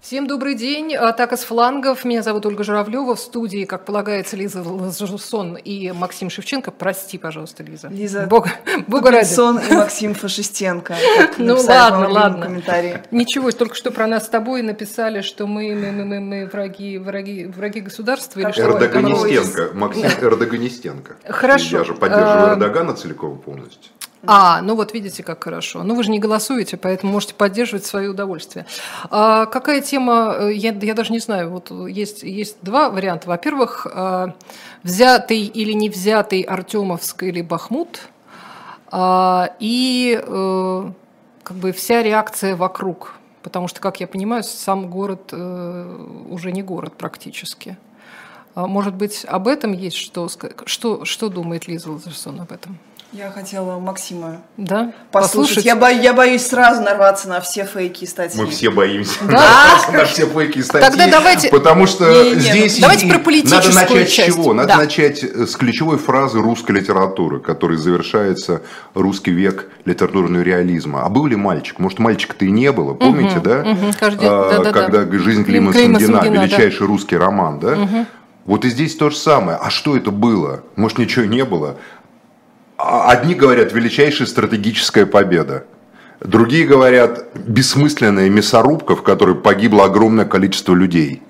Всем добрый день. Атака с флангов. Меня зовут Ольга Журавлева. В студии, как полагается, Лиза Лазарсон и Максим Шевченко. Прости, пожалуйста, Лиза. Лиза Бога, Бога ради. и Максим Фашистенко. Ну ладно, ладно. Ничего, только что про нас с тобой написали, что мы, мы, мы, мы, мы враги, враги, враги государства. Или что Эрдоганистенко. Максим Эрдоганистенко. Хорошо. Я же поддерживаю а, Эрдогана целиком полностью. А, ну вот видите, как хорошо. Ну вы же не голосуете, поэтому можете поддерживать свое удовольствие. А какая тема, э, я, я даже не знаю, вот есть, есть два варианта. Во-первых, а, взятый или не взятый Артемовск или Бахмут, а, и э, как бы вся реакция вокруг. Потому что, как я понимаю, сам город э, уже не город практически. А может быть, об этом есть что Что, что думает Лиза Лазерсон об этом? Я хотела Максима да? послушать. послушать. Я, бо... я боюсь сразу нарваться на все фейки и статьи. Мы все боимся да? нарваться на все фейки и статьи. Тогда давайте... Потому что не, не, здесь... Давайте про политическую Надо начать часть. с чего? Надо да. начать с ключевой фразы русской литературы, которой завершается русский век литературного реализма. А был ли мальчик? Может, мальчика-то и не было, помните, угу, да? Угу, каждый... а, да, да, когда да. «Жизнь Клима, Клима Самгина», Самгина величайший да. русский роман, да? Угу. Вот и здесь то же самое. А что это было? Может, ничего не было? А одни говорят, величайшая стратегическая победа. Другие говорят, бессмысленная мясорубка, в которой погибло огромное количество людей.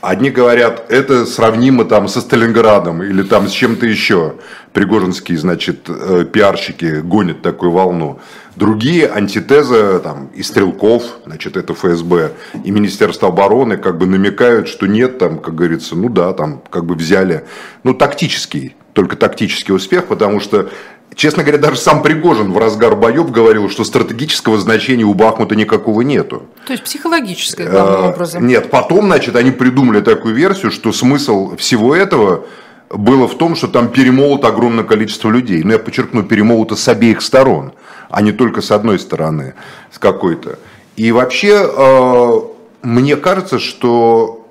Одни говорят, это сравнимо там со Сталинградом или там с чем-то еще. Пригожинские, значит, э, пиарщики гонят такую волну. Другие антитеза там, и Стрелков, значит, это ФСБ, и Министерство обороны как бы намекают, что нет, там, как говорится, ну да, там как бы взяли, ну тактический только тактический успех, потому что, честно говоря, даже сам Пригожин в разгар боев говорил, что стратегического значения у Бахмута никакого нету. То есть психологическое, главным а, образом. Нет, потом, значит, они придумали такую версию, что смысл всего этого было в том, что там перемолот огромное количество людей. Но я подчеркну, перемолото с обеих сторон, а не только с одной стороны, с какой-то. И вообще, э, мне кажется, что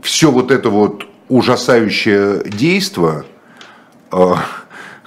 все вот это вот ужасающее действие, Э,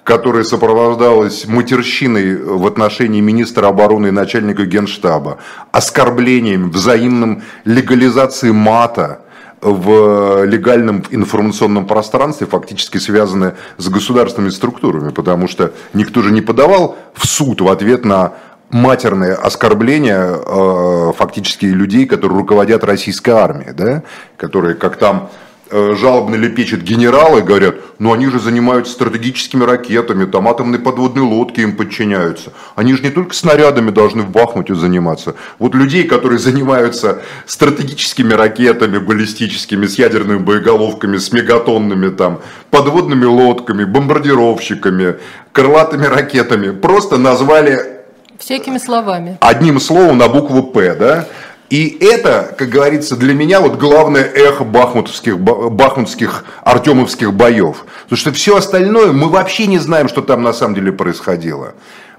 которая сопровождалась матерщиной в отношении министра обороны и начальника генштаба, оскорблением, взаимным легализацией мата в легальном информационном пространстве, фактически связаны с государственными структурами, потому что никто же не подавал в суд в ответ на матерные оскорбления э, фактически людей, которые руководят российской армией, да? которые, как там жалобно лепечет генералы, говорят, ну они же занимаются стратегическими ракетами, там атомные подводные лодки им подчиняются. Они же не только снарядами должны в Бахмуте заниматься. Вот людей, которые занимаются стратегическими ракетами, баллистическими, с ядерными боеголовками, с мегатонными там, подводными лодками, бомбардировщиками, крылатыми ракетами, просто назвали Всякими словами. Одним словом на букву «П», да? И это, как говорится, для меня вот главное эхо бахмутских, бахмутских, артемовских боев. Потому что все остальное мы вообще не знаем, что там на самом деле происходило.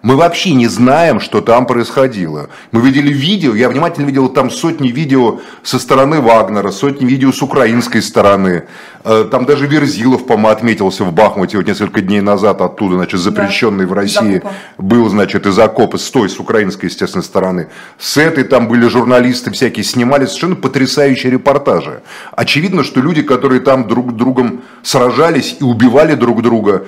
Мы вообще не знаем, что там происходило. Мы видели видео, я внимательно видел там сотни видео со стороны Вагнера, сотни видео с украинской стороны. Э, там даже Верзилов, по-моему, отметился в Бахмуте вот несколько дней назад оттуда, значит, запрещенный да, в России был, значит, из окопа, с той, с украинской, естественно, стороны. С этой там были журналисты всякие, снимали совершенно потрясающие репортажи. Очевидно, что люди, которые там друг с другом сражались и убивали друг друга,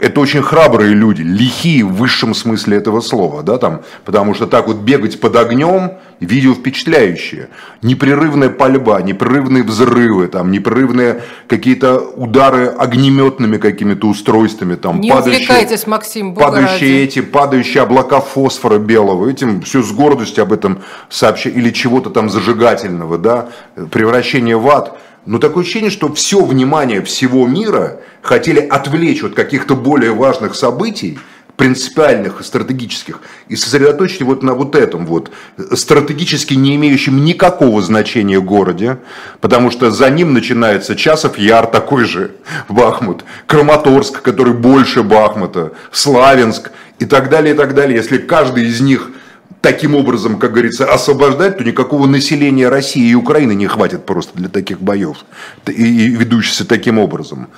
это очень храбрые люди, лихие в высшем смысле этого слова, да, там, потому что так вот бегать под огнем, видео впечатляющее. Непрерывная пальба, непрерывные взрывы, там, непрерывные какие-то удары огнеметными какими-то устройствами, там, Не падающие, Максим, падающие эти, падающие облака фосфора белого, этим все с гордостью об этом сообщают, или чего-то там зажигательного, да, превращение в ад. Но такое ощущение, что все внимание всего мира хотели отвлечь от каких-то более важных событий, принципиальных и стратегических, и сосредоточить вот на вот этом вот, стратегически не имеющем никакого значения городе, потому что за ним начинается Часов Яр, такой же Бахмут, Краматорск, который больше Бахмута, Славянск и так далее, и так далее. Если каждый из них таким образом, как говорится, освобождать, то никакого населения России и Украины не хватит просто для таких боев, и, ведущихся таким образом.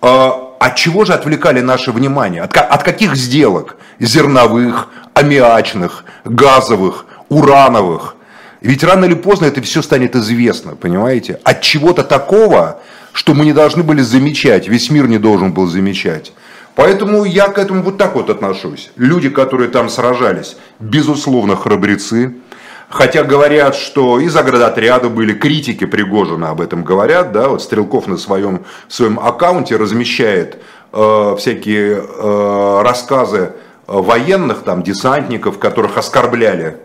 А, от чего же отвлекали наше внимание? От, от каких сделок? Зерновых, аммиачных, газовых, урановых? Ведь рано или поздно это все станет известно, понимаете? От чего-то такого, что мы не должны были замечать, весь мир не должен был замечать. Поэтому я к этому вот так вот отношусь. Люди, которые там сражались, безусловно, храбрецы. Хотя говорят, что из заградотряда были критики Пригожина об этом говорят, да, вот Стрелков на своем, своем аккаунте размещает э, всякие э, рассказы военных, там, десантников, которых оскорбляли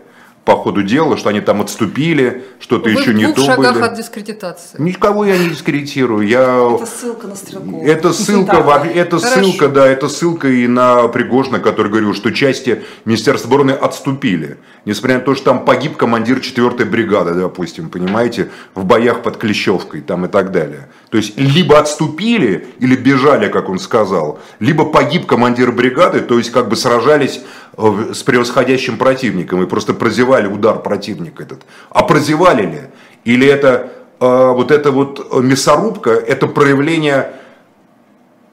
по ходу дела, что они там отступили, что-то еще не то были. в шагах от дискредитации. Никого я не дискредитирую. Я... Это ссылка на Стрелкова. Это ссылка, да. это ссылка, да, это ссылка и на Пригожина, который говорил, что части Министерства обороны отступили. Несмотря на то, что там погиб командир 4-й бригады, допустим, понимаете, в боях под Клещевкой там и так далее. То есть, либо отступили, или бежали, как он сказал, либо погиб командир бригады, то есть, как бы сражались с превосходящим противником и просто прозевали удар противника этот. А прозевали ли? Или это э, вот эта вот мясорубка, это проявление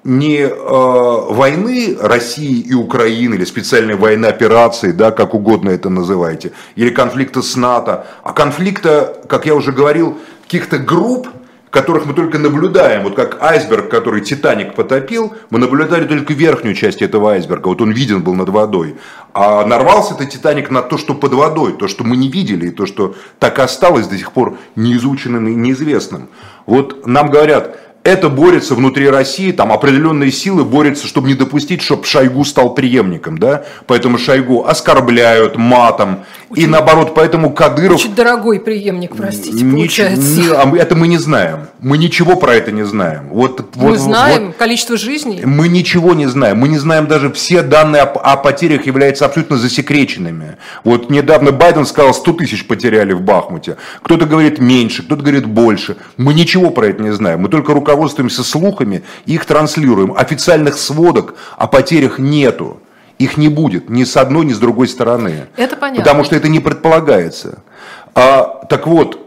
не э, войны России и Украины, или специальной военной операции, да, как угодно это называйте, или конфликта с НАТО, а конфликта, как я уже говорил, каких-то групп, которых мы только наблюдаем, вот как айсберг, который Титаник потопил, мы наблюдали только верхнюю часть этого айсберга, вот он виден был над водой, а нарвался этот Титаник на то, что под водой, то, что мы не видели, и то, что так осталось до сих пор неизученным и неизвестным. Вот нам говорят, это борется внутри России, там определенные силы борются, чтобы не допустить, чтобы Шойгу стал преемником, да, поэтому Шойгу оскорбляют матом, очень, и наоборот, поэтому Кадыров... Очень дорогой преемник, простите, нич, получается. Не, а это мы не знаем, мы ничего про это не знаем. Вот, мы вот, знаем вот, количество жизней. Мы ничего не знаем, мы не знаем даже все данные о, о потерях являются абсолютно засекреченными. Вот недавно Байден сказал, 100 тысяч потеряли в Бахмуте, кто-то говорит меньше, кто-то говорит больше, мы ничего про это не знаем, мы только руководствуемся руководствуемся слухами, их транслируем. Официальных сводок о потерях нету. Их не будет ни с одной, ни с другой стороны. Это понятно. Потому что это не предполагается. А, так вот,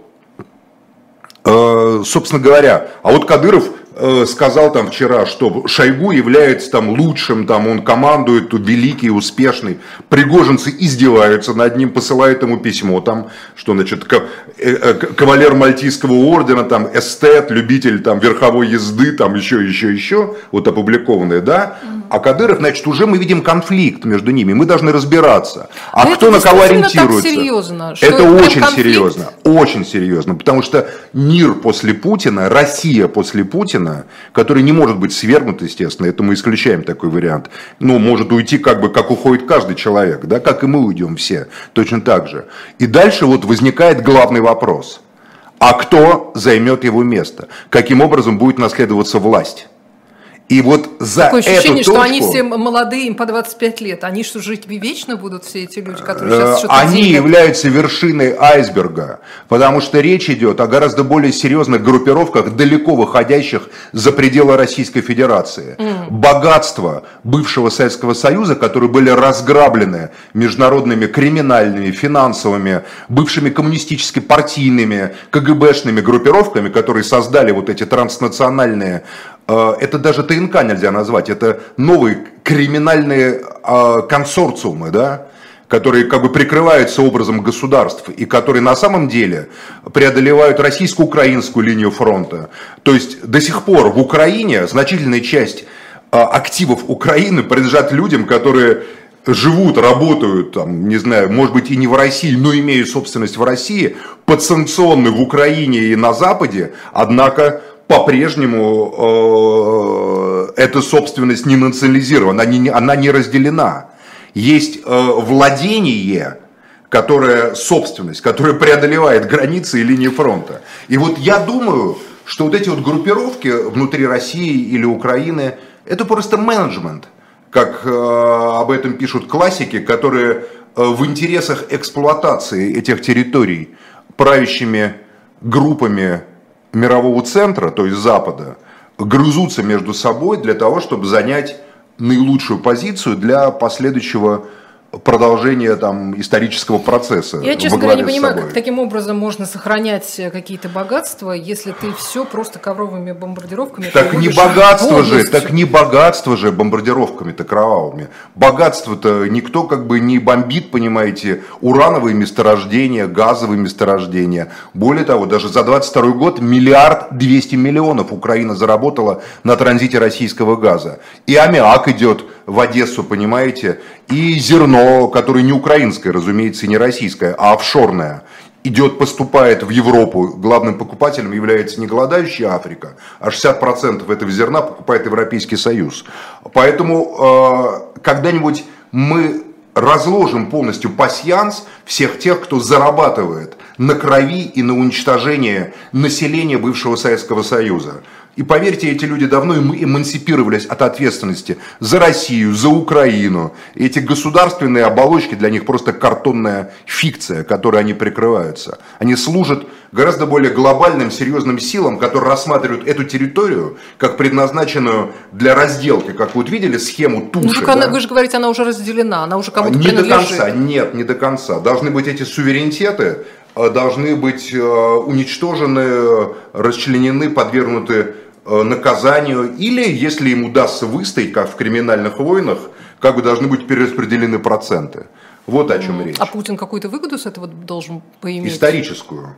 э, собственно говоря, а вот Кадыров Э, сказал там вчера, что Шойгу является там лучшим, там он командует, великий, успешный. Пригожинцы издеваются над ним, посылают ему письмо, там, что значит, э, э, кавалер Мальтийского ордена, там, эстет, любитель там верховой езды, там, еще, еще, еще, вот опубликованное, да. А Кадыров, значит, уже мы видим конфликт между ними, мы должны разбираться. А Но кто на кого ориентируется? серьезно, это очень конфликт? серьезно, очень серьезно, потому что мир после Путина, Россия после Путина, Путина, который не может быть свергнут, естественно, это мы исключаем такой вариант, но может уйти как бы, как уходит каждый человек, да, как и мы уйдем все, точно так же. И дальше вот возникает главный вопрос. А кто займет его место? Каким образом будет наследоваться власть? И вот за Такое ощущение, эту точку, что они все молодые, им по 25 лет. Они что, жить вечно будут, все эти люди, которые сейчас что-то Они делят? являются вершиной айсберга, потому что речь идет о гораздо более серьезных группировках, далеко выходящих за пределы Российской Федерации. Mm. Богатство бывшего Советского Союза, которые были разграблены международными криминальными, финансовыми, бывшими коммунистически партийными, КГБшными группировками, которые создали вот эти транснациональные Э, это даже ТНК нельзя назвать, это новые криминальные э, консорциумы, да, которые как бы прикрываются образом государств и которые на самом деле преодолевают российско-украинскую линию фронта. То есть до сих пор в Украине значительная часть э, активов Украины принадлежат людям, которые живут, работают, там, не знаю, может быть и не в России, но имеют собственность в России, подсанкционны в Украине и на Западе, однако по-прежнему э, эта собственность не национализирована, она не, она не разделена. Есть э, владение, которое собственность, которая преодолевает границы и линии фронта. И вот я думаю, что вот эти вот группировки внутри России или Украины, это просто менеджмент, как э, об этом пишут классики, которые э, в интересах эксплуатации этих территорий правящими группами мирового центра, то есть Запада, грызутся между собой для того, чтобы занять наилучшую позицию для последующего продолжение там исторического процесса. Я, честно во говоря, не понимаю, как таким образом можно сохранять какие-то богатства, если ты все просто ковровыми бомбардировками Так не богатство же, так не богатство же бомбардировками-то кровавыми. Богатство-то никто как бы не бомбит, понимаете, урановые месторождения, газовые месторождения. Более того, даже за 22 год миллиард 200 миллионов Украина заработала на транзите российского газа. И аммиак идет в Одессу, понимаете, и зерно, которое не украинское, разумеется, и не российское, а офшорное идет, поступает в Европу, главным покупателем является не голодающая Африка, а 60% этого зерна покупает Европейский Союз. Поэтому э, когда-нибудь мы разложим полностью пасьянс всех тех, кто зарабатывает на крови и на уничтожении населения бывшего Советского Союза. И поверьте, эти люди давно эм- эмансипировались от ответственности за Россию, за Украину. И эти государственные оболочки для них просто картонная фикция, которой они прикрываются. Они служат гораздо более глобальным, серьезным силам, которые рассматривают эту территорию как предназначенную для разделки. Как вы вот видели схему Ну, туши. так она- да? вы же говорите, она уже разделена, она уже кому-то Не до конца, нет, не до конца. Должны быть эти суверенитеты, э, должны быть э, уничтожены, расчленены, подвергнуты наказанию. Или, если им удастся выстоять, как в криминальных войнах, как бы должны быть перераспределены проценты. Вот о чем речь. А Путин какую-то выгоду с этого должен поиметь? Историческую.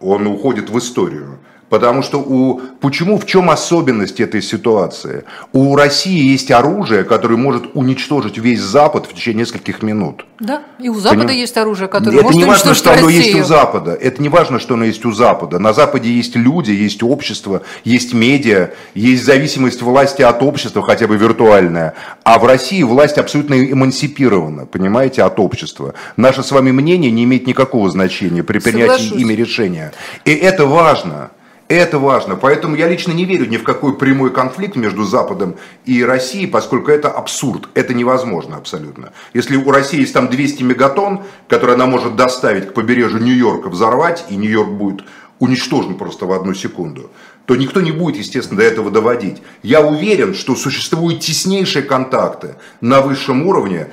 Он уходит в историю. Потому что у... Почему, в чем особенность этой ситуации? У России есть оружие, которое может уничтожить весь Запад в течение нескольких минут. Да, и у Запада Поним- есть оружие, которое Это может не важно, что оно есть у Запада. Это не важно, что оно есть у Запада. На Западе есть люди, есть общество, есть медиа, есть зависимость власти от общества, хотя бы виртуальная. А в России власть абсолютно эмансипирована, понимаете, от общества. Наше с вами мнение не имеет никакого значения при принятии Соглашусь. ими решения. И это важно. Это важно. Поэтому я лично не верю ни в какой прямой конфликт между Западом и Россией, поскольку это абсурд. Это невозможно абсолютно. Если у России есть там 200 мегатонн, которые она может доставить к побережью Нью-Йорка, взорвать, и Нью-Йорк будет уничтожен просто в одну секунду, то никто не будет, естественно, до этого доводить. Я уверен, что существуют теснейшие контакты на высшем уровне,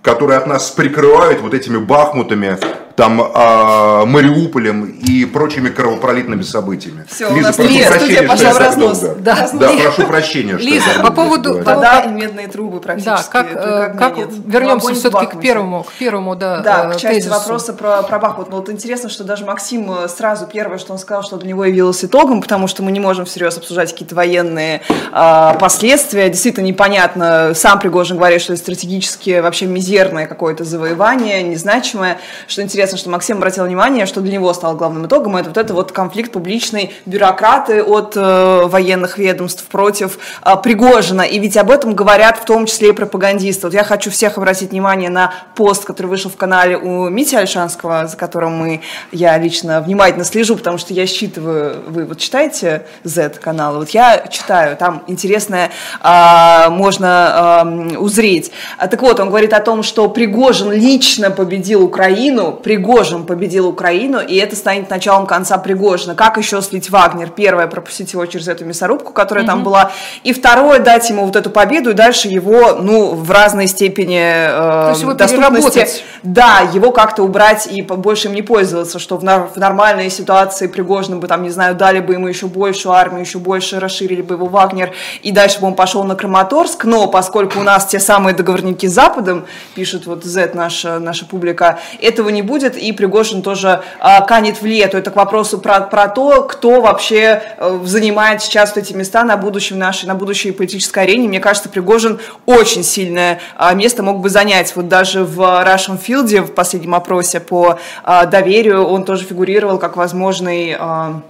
которые от нас прикрывают вот этими бахмутами, там, а, Мариуполем и прочими кровопролитными событиями. У нас прошу Лиза, прощения, студия что пошла я в так разнос. долго. Да. Да, прошу прощения, что Лиза, по поводу Вода и медные трубы практически. Да, как, это э, как как вернемся все-таки к первому, к первому, да, Да, э, к части тезису. вопроса про, про Бахмут. Но вот интересно, что даже Максим э, сразу первое, что он сказал, что для него явилось итогом, потому что мы не можем всерьез обсуждать какие-то военные а, последствия. Действительно непонятно. Сам Пригожин говорит, что это стратегически вообще мизерное какое-то завоевание, незначимое. Что интересно, что Максим обратил внимание, что для него стало главным итогом, это вот это вот конфликт публичный бюрократы от э, военных ведомств против э, Пригожина. И ведь об этом говорят в том числе и пропагандисты. Вот я хочу всех обратить внимание на пост, который вышел в канале у Мити Альшанского, за которым мы, я лично внимательно слежу, потому что я считываю, вы вот читаете Z-каналы? Вот я читаю, там интересное а, можно ам, узреть. А, так вот, он говорит о том, что Пригожин лично победил Украину, Пригожин победил Украину, и это станет началом конца Пригожина. Как еще слить Вагнер? Первое, пропустить его через эту мясорубку, которая там была, и второе, дать ему вот эту победу, и дальше его, ну, в разной степени э, его доступности, да, его как-то убрать и больше им не пользоваться, что в, нар- в нормальной ситуации Пригожину бы, там, не знаю, дали бы ему еще большую армию, еще больше расширили бы его Вагнер, и дальше бы он пошел на Краматорск, но поскольку у нас те самые договорники с Западом, пишет вот Z наша, наша публика, этого не будет, и Пригожин тоже а, канет в лету. Это к вопросу про, про то, кто вообще э, занимает сейчас эти места на будущем нашей, на будущей политической арене. Мне кажется, Пригожин очень сильное а, место мог бы занять. Вот даже в Russian Field, в последнем опросе по а, доверию, он тоже фигурировал как возможный а,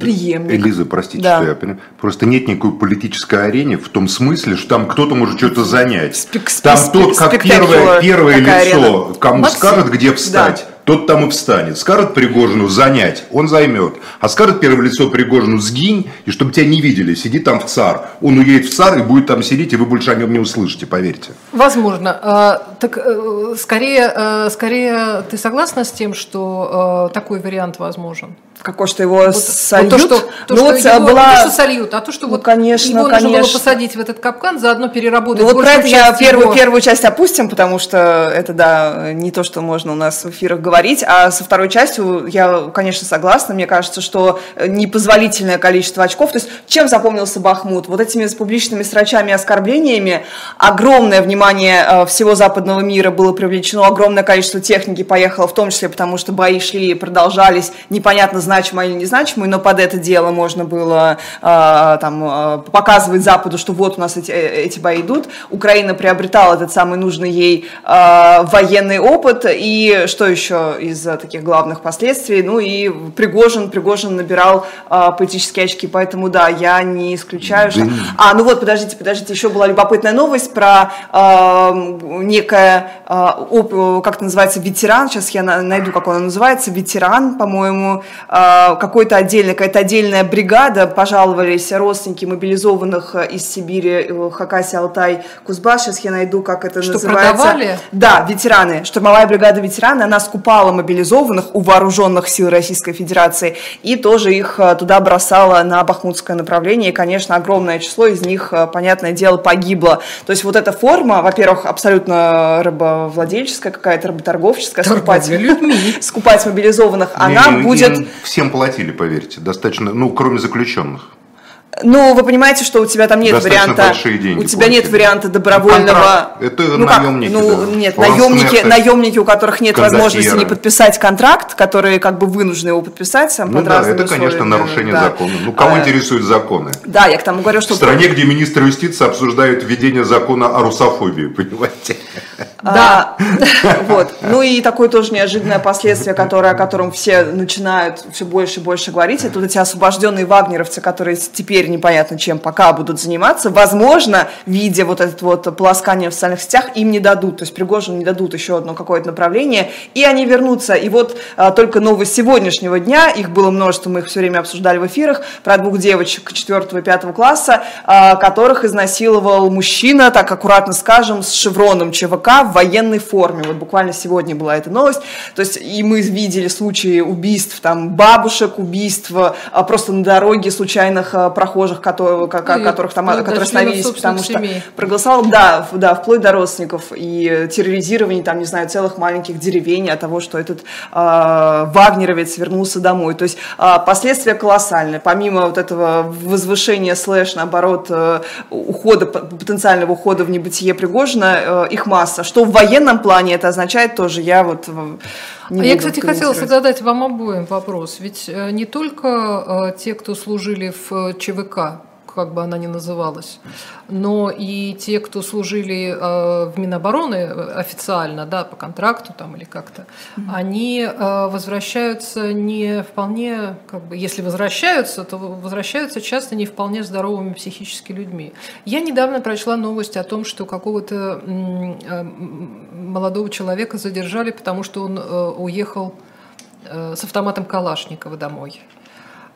преемник. Элиза, простите, Да. что я понимаю. Просто нет никакой политической арены в том смысле, что там кто-то может что-то занять. Спек- там спек- тот, как первое, первое лицо, арена. кому Максим. скажет, где встать, тот там и встанет. Скажет Пригожину занять, он займет. А скажет первое лицо Пригожину сгинь, и чтобы тебя не видели, сиди там в ЦАР. Он уедет в ЦАР и будет там сидеть, и вы больше о нем не услышите, поверьте. Возможно. А, Так э, скорее, э, скорее ты согласна с тем, что э, такой вариант возможен? Какой, что его вот, сольют. Вот то, что, то, ну, что его, была... не то, что сольют, а то, что ну, вот конечно, его конечно. нужно было посадить в этот капкан, заодно переработать Ну вот про это я первую, его... первую часть опустим, потому что это, да, не то, что можно у нас в эфирах говорить, а со второй частью я, конечно, согласна. Мне кажется, что непозволительное количество очков. То есть чем запомнился Бахмут? Вот этими публичными срачами и оскорблениями огромное внимание э, всего западного мира было привлечено, огромное количество техники поехало, в том числе потому, что бои шли и продолжались, непонятно, значимые или незначимые, но под это дело можно было э, там, э, показывать Западу, что вот у нас эти, эти бои идут. Украина приобретала этот самый нужный ей военный опыт, и что еще из таких главных последствий? Ну и Пригожин, Пригожин набирал политические очки, поэтому да, я не исключаю, что... А, ну вот, подождите, подождите, еще была любопытная новость про некое, как это называется, ветеран, сейчас я найду, как он называется, ветеран, по-моему, какой-то отдельный, какая-то отдельная бригада, пожаловались родственники мобилизованных из Сибири, Хакасия, Алтай, Кузбасс, сейчас я найду, как это что, называется. продавали? Да, ветераны, штурмовая бригада ветераны, она скупала мобилизованных у вооруженных сил Российской Федерации и тоже их туда бросала на бахмутское направление, и, конечно, огромное число из них, понятное дело, погибло. То есть вот эта форма, во-первых, абсолютно рабовладельческая какая-то, работорговческая, скупать, скупать мобилизованных, она будет... Всем платили, поверьте, достаточно, ну, кроме заключенных. Ну, вы понимаете, что у тебя там нет Достаточно варианта. деньги у тебя платили. нет варианта добровольного. Ну, это ну, как? наемники. Ну, да. нет, наемники, наемники, у которых нет кондотьеры. возможности не подписать контракт, которые как бы вынуждены его подписать сам Ну под да, это, конечно, условиями, нарушение да. закона. Ну, кого А, интересуют законы? Да, я к тому говорю, что В стране, где министр юстиции обсуждают введение закона о русофобии, понимаете? Да. вот. Ну и такое тоже неожиданное последствие, которое, о котором все начинают все больше и больше говорить, это вот эти освобожденные вагнеровцы, которые теперь непонятно чем пока будут заниматься. Возможно, видя вот это вот полоскание в социальных сетях, им не дадут, то есть Пригожину не дадут еще одно какое-то направление, и они вернутся. И вот а, только новость сегодняшнего дня, их было множество, мы их все время обсуждали в эфирах, про двух девочек 4 и 5 класса, а, которых изнасиловал мужчина, так аккуратно скажем, с шевроном ЧВК в военной форме. Вот буквально сегодня была эта новость. То есть и мы видели случаи убийств там бабушек, убийств а, просто на дороге случайных а, прохожих, которые, ко- ко- И которых там, вплоть до которые остановились, потому что семей. проголосовал, да, да, вплоть до родственников и терроризирование там, не знаю, целых маленьких деревень от того, что этот а, вагнеровец вернулся домой. То есть а, последствия колоссальные. Помимо вот этого возвышения слэш, наоборот, э, ухода, потенциального ухода в небытие Пригожина, э, их масса. Что в военном плане это означает тоже, я вот э, не А я, кстати, хотела задать вам обоим вопрос. Ведь э, не только э, те, кто служили в ЧВК, как бы она ни называлась, но и те, кто служили э, в Минобороны э, официально, да, по контракту там или как-то, они э, возвращаются не вполне, как бы, если возвращаются, то возвращаются часто не вполне здоровыми психически людьми. Я недавно прочла новость о том, что какого-то молодого человека задержали, потому что он уехал с автоматом Калашникова домой.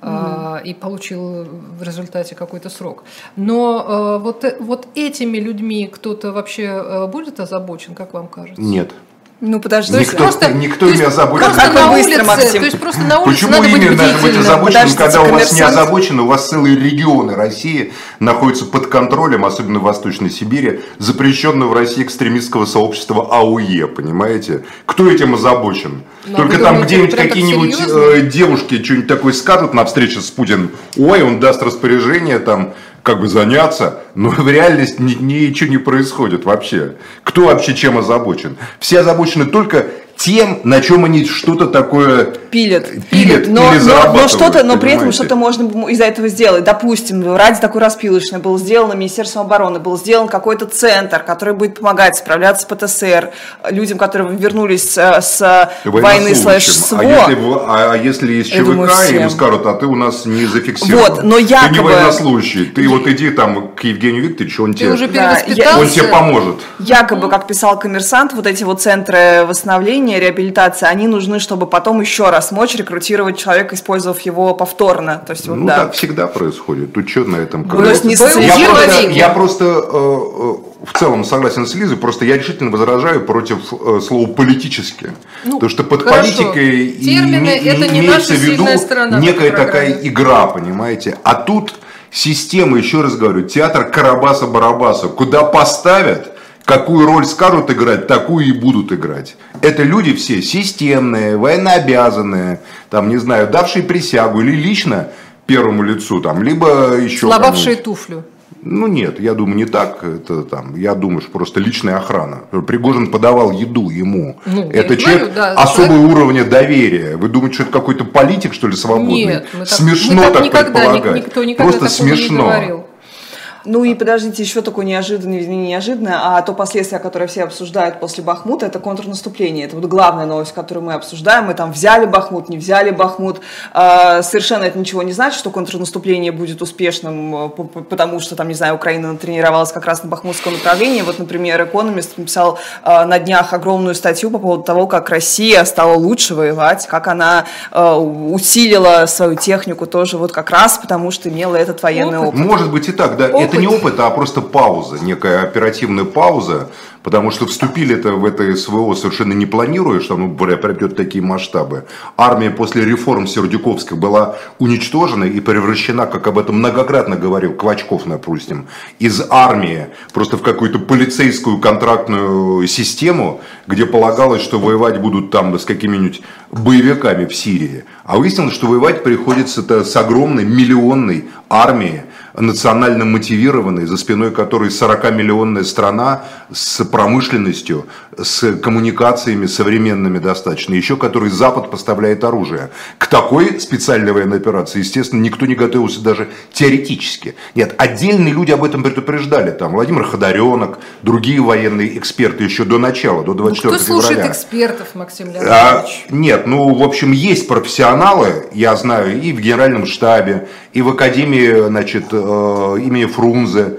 А, и получил в результате какой-то срок. Но э, вот, э- вот этими людьми кто-то вообще э, будет озабочен, как вам кажется? Нет. Ну, подожди. Никто- просто, никто не озабочен. Просто Как на вы быстро, улице, Максим. то есть просто на улице Почему надо быть именно надо быть озабоченным, когда у вас не озабочены, у вас целые регионы России находятся под контролем, особенно в Восточной Сибири, запрещенного в России экстремистского сообщества АУЕ, понимаете? Кто этим озабочен? Ну, а Только там где-нибудь какие-нибудь э, девушки что-нибудь такое скажут на встрече с Путиным, ой, он даст распоряжение там как бы заняться, но в реальности ни- ничего не происходит вообще. Кто вообще чем озабочен? Все озабочены только тем, на чем они что-то такое пилят, пилят но, или но, зарабатывают, но что-то, но при этом что-то можно из-за этого сделать. Допустим, ради такой распилочной был сделан Министерством обороны, был сделан какой-то центр, который будет помогать справляться с ПТСР людям, которые вернулись э, с войны слэш СВО. А если, а, а если из думаю, ЧВК всем. им скажут, а ты у нас не зафиксирован. Вот, но Ты не якобы- военнослужащий, ты вот иди там к Евгению Викторовичу, он тебе, уже Да, он тебе поможет. Якобы, как писал коммерсант, вот эти вот центры восстановления восстановление, реабилитация, они нужны, чтобы потом еще раз мочь рекрутировать человека, использовав его повторно. То есть, вот, ну, да. так всегда происходит. Тут что на этом? Ну, то есть не я просто, я просто э, э, в целом согласен с Лизой, просто я решительно возражаю против э, слова политически. Ну, Потому что под хорошо. политикой Термины и- это не имеется наша в виду некая такая игра, понимаете? А тут система, еще раз говорю, театр Карабаса-Барабаса, куда поставят, какую роль скажут играть, такую и будут играть. Это люди все системные, военнообязанные, там, не знаю, давшие присягу или лично первому лицу, там, либо еще Слабавшие туфлю. Ну нет, я думаю, не так. Это там, я думаю, что просто личная охрана. Пригожин подавал еду ему. Ну, это человек да, особого человек- уровня доверия. Вы думаете, что это какой-то политик, что ли, свободный? Нет, мы так- смешно мы так так, никогда, предполагать. ник- никто никогда просто такого не смешно. говорил. Ну и подождите, еще такое неожиданное, не неожиданное, а то последствие, которое все обсуждают после Бахмута, это контрнаступление. Это вот главная новость, которую мы обсуждаем. Мы там взяли Бахмут, не взяли Бахмут. А, совершенно это ничего не значит, что контрнаступление будет успешным, э, потому что там, не знаю, Украина натренировалась как раз на бахмутском направлении. Вот, например, Экономист написал а, на днях огромную статью по поводу того, как Россия стала лучше воевать, как она э, усилила свою технику тоже вот как раз потому, что имела этот военный опыт. Может быть и так, да. Опыт. Это не опыт, а просто пауза, некая оперативная пауза, потому что вступили-то в это СВО совершенно не планируя, что оно придет такие масштабы. Армия после реформ Сердюковской была уничтожена и превращена, как об этом многократно говорил Квачков, допустим, из армии просто в какую-то полицейскую контрактную систему, где полагалось, что воевать будут там с какими-нибудь боевиками в Сирии. А выяснилось, что воевать приходится с огромной миллионной армией, национально мотивированной, за спиной которой 40-миллионная страна с промышленностью, с коммуникациями современными достаточно, еще которой Запад поставляет оружие. К такой специальной военной операции, естественно, никто не готовился даже теоретически. Нет, отдельные люди об этом предупреждали. Там Владимир Ходоренок, другие военные эксперты еще до начала, до Ну, 24 кто слушает февраля. экспертов, Максим А, Леонидович? нет, ну, в общем, есть профессионалы, я знаю, и в Генеральном штабе, и в Академии, значит, имени Фрунзе.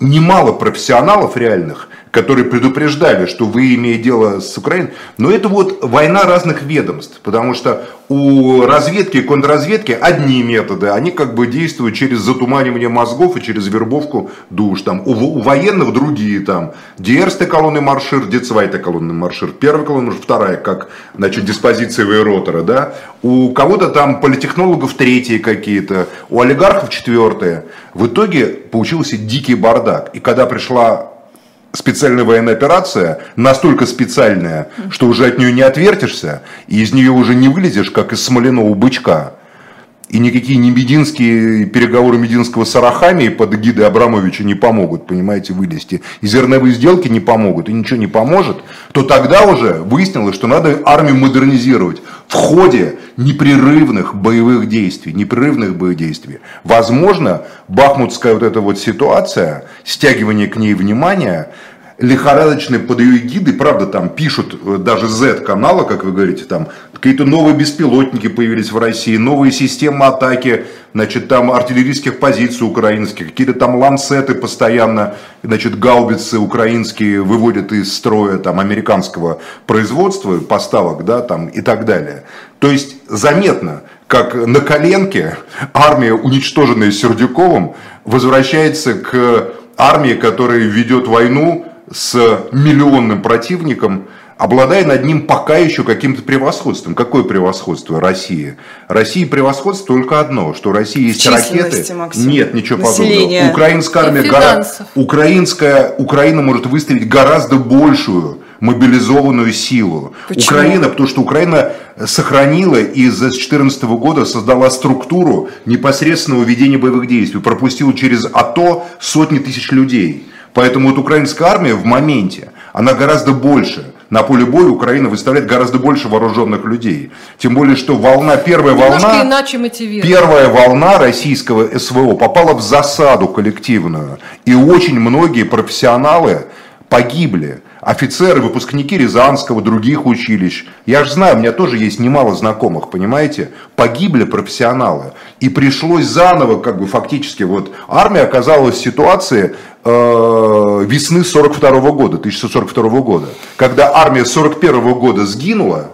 Немало профессионалов реальных, которые предупреждали, что вы имеете дело с Украиной. Но это вот война разных ведомств, потому что у разведки и контрразведки одни методы, они как бы действуют через затуманивание мозгов и через вербовку душ. Там, у, у военных другие, там, диерстый колонный маршир, децвайтый колонный маршир, первая колонна, вторая, как, значит, диспозиция ротора, да. У кого-то там политехнологов третьи какие-то, у олигархов четвертые. В итоге получился дикий бардак. И когда пришла специальная военная операция, настолько специальная, что уже от нее не отвертишься, и из нее уже не вылезешь, как из смоляного бычка. И никакие не мединские переговоры Мединского с Арахами под эгидой Абрамовича не помогут, понимаете, вылезти. И зерновые сделки не помогут, и ничего не поможет. То тогда уже выяснилось, что надо армию модернизировать в ходе непрерывных боевых действий, непрерывных боевых действий. Возможно, бахмутская вот эта вот ситуация, стягивание к ней внимания, лихорадочные под ее эгидой, правда, там пишут э, даже Z-канала, как вы говорите, там какие-то новые беспилотники появились в России, новые системы атаки, значит, там артиллерийских позиций украинских, какие-то там ланцеты постоянно, значит, гаубицы украинские выводят из строя там американского производства, поставок, да, там и так далее. То есть заметно, как на коленке армия, уничтоженная Сердюковым, возвращается к армии, которая ведет войну с миллионным противником, обладая над ним пока еще каким-то превосходством. Какое превосходство России? России превосходство только одно, что России есть ракеты. Максим. Нет, ничего Население. подобного. Украинская армия, гора- украинская, Украина может выставить гораздо большую мобилизованную силу. Почему? Украина, потому что Украина сохранила и с 2014 года создала структуру непосредственного ведения боевых действий, пропустила через АТО сотни тысяч людей. Поэтому вот украинская армия в моменте, она гораздо больше. На поле боя Украина выставляет гораздо больше вооруженных людей. Тем более, что волна, первая Немножко волна... иначе. Первая волна российского СВО попала в засаду коллективную. И очень многие профессионалы погибли. офицеры, выпускники Рязанского, других училищ. Я же знаю, у меня тоже есть немало знакомых, понимаете? Погибли профессионалы. И пришлось заново, как бы фактически, вот армия оказалась в ситуации э, весны 42 года, 1942 года, когда армия 41 года сгинула,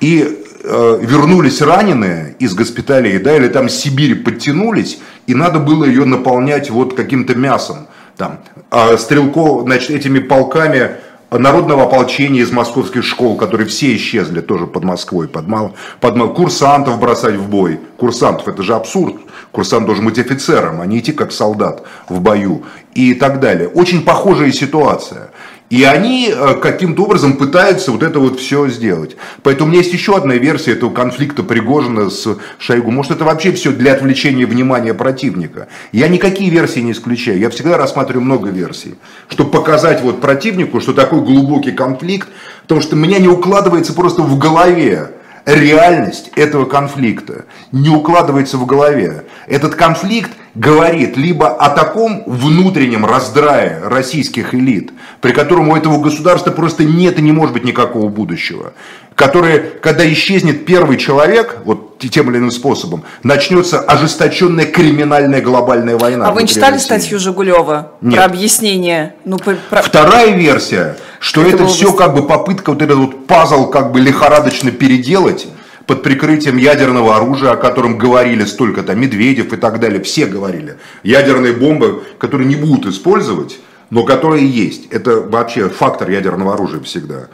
и э, вернулись раненые из госпиталей, да, или там Сибири подтянулись, и надо было ее наполнять вот каким-то мясом, там, э, стрелков, значит, этими полками народного ополчения из московских школ, которые все исчезли тоже под Москвой, под, мал, под мал, курсантов бросать в бой. Курсантов, это же абсурд. Курсант должен быть офицером, а не идти как солдат в бою и так далее. Очень похожая ситуация. И они э, каким-то образом пытаются вот это вот все сделать. Поэтому у меня есть еще одна версия этого конфликта Пригожина с Шойгу. Может, это вообще все для отвлечения внимания противника. Я никакие версии не исключаю. Я всегда рассматриваю много версий, чтобы показать вот противнику, что такой глубокий конфликт, потому что меня не укладывается просто в голове реальность этого конфликта. Не укладывается в голове. Этот конфликт говорит либо о таком внутреннем раздрае российских элит, при котором у этого государства просто нет и не может быть никакого будущего, которое, когда исчезнет первый человек, вот тем или иным способом, начнется ожесточенная криминальная глобальная война. А вы не читали России. статью Жигулева Нет. про объяснение? Ну, про... Вторая версия, что это, это все как бы попытка вот этот вот пазл как бы лихорадочно переделать, под прикрытием ядерного оружия, о котором говорили столько там Медведев и так далее, все говорили. Ядерные бомбы, которые не будут использовать, но которые есть. Это вообще фактор ядерного оружия всегда.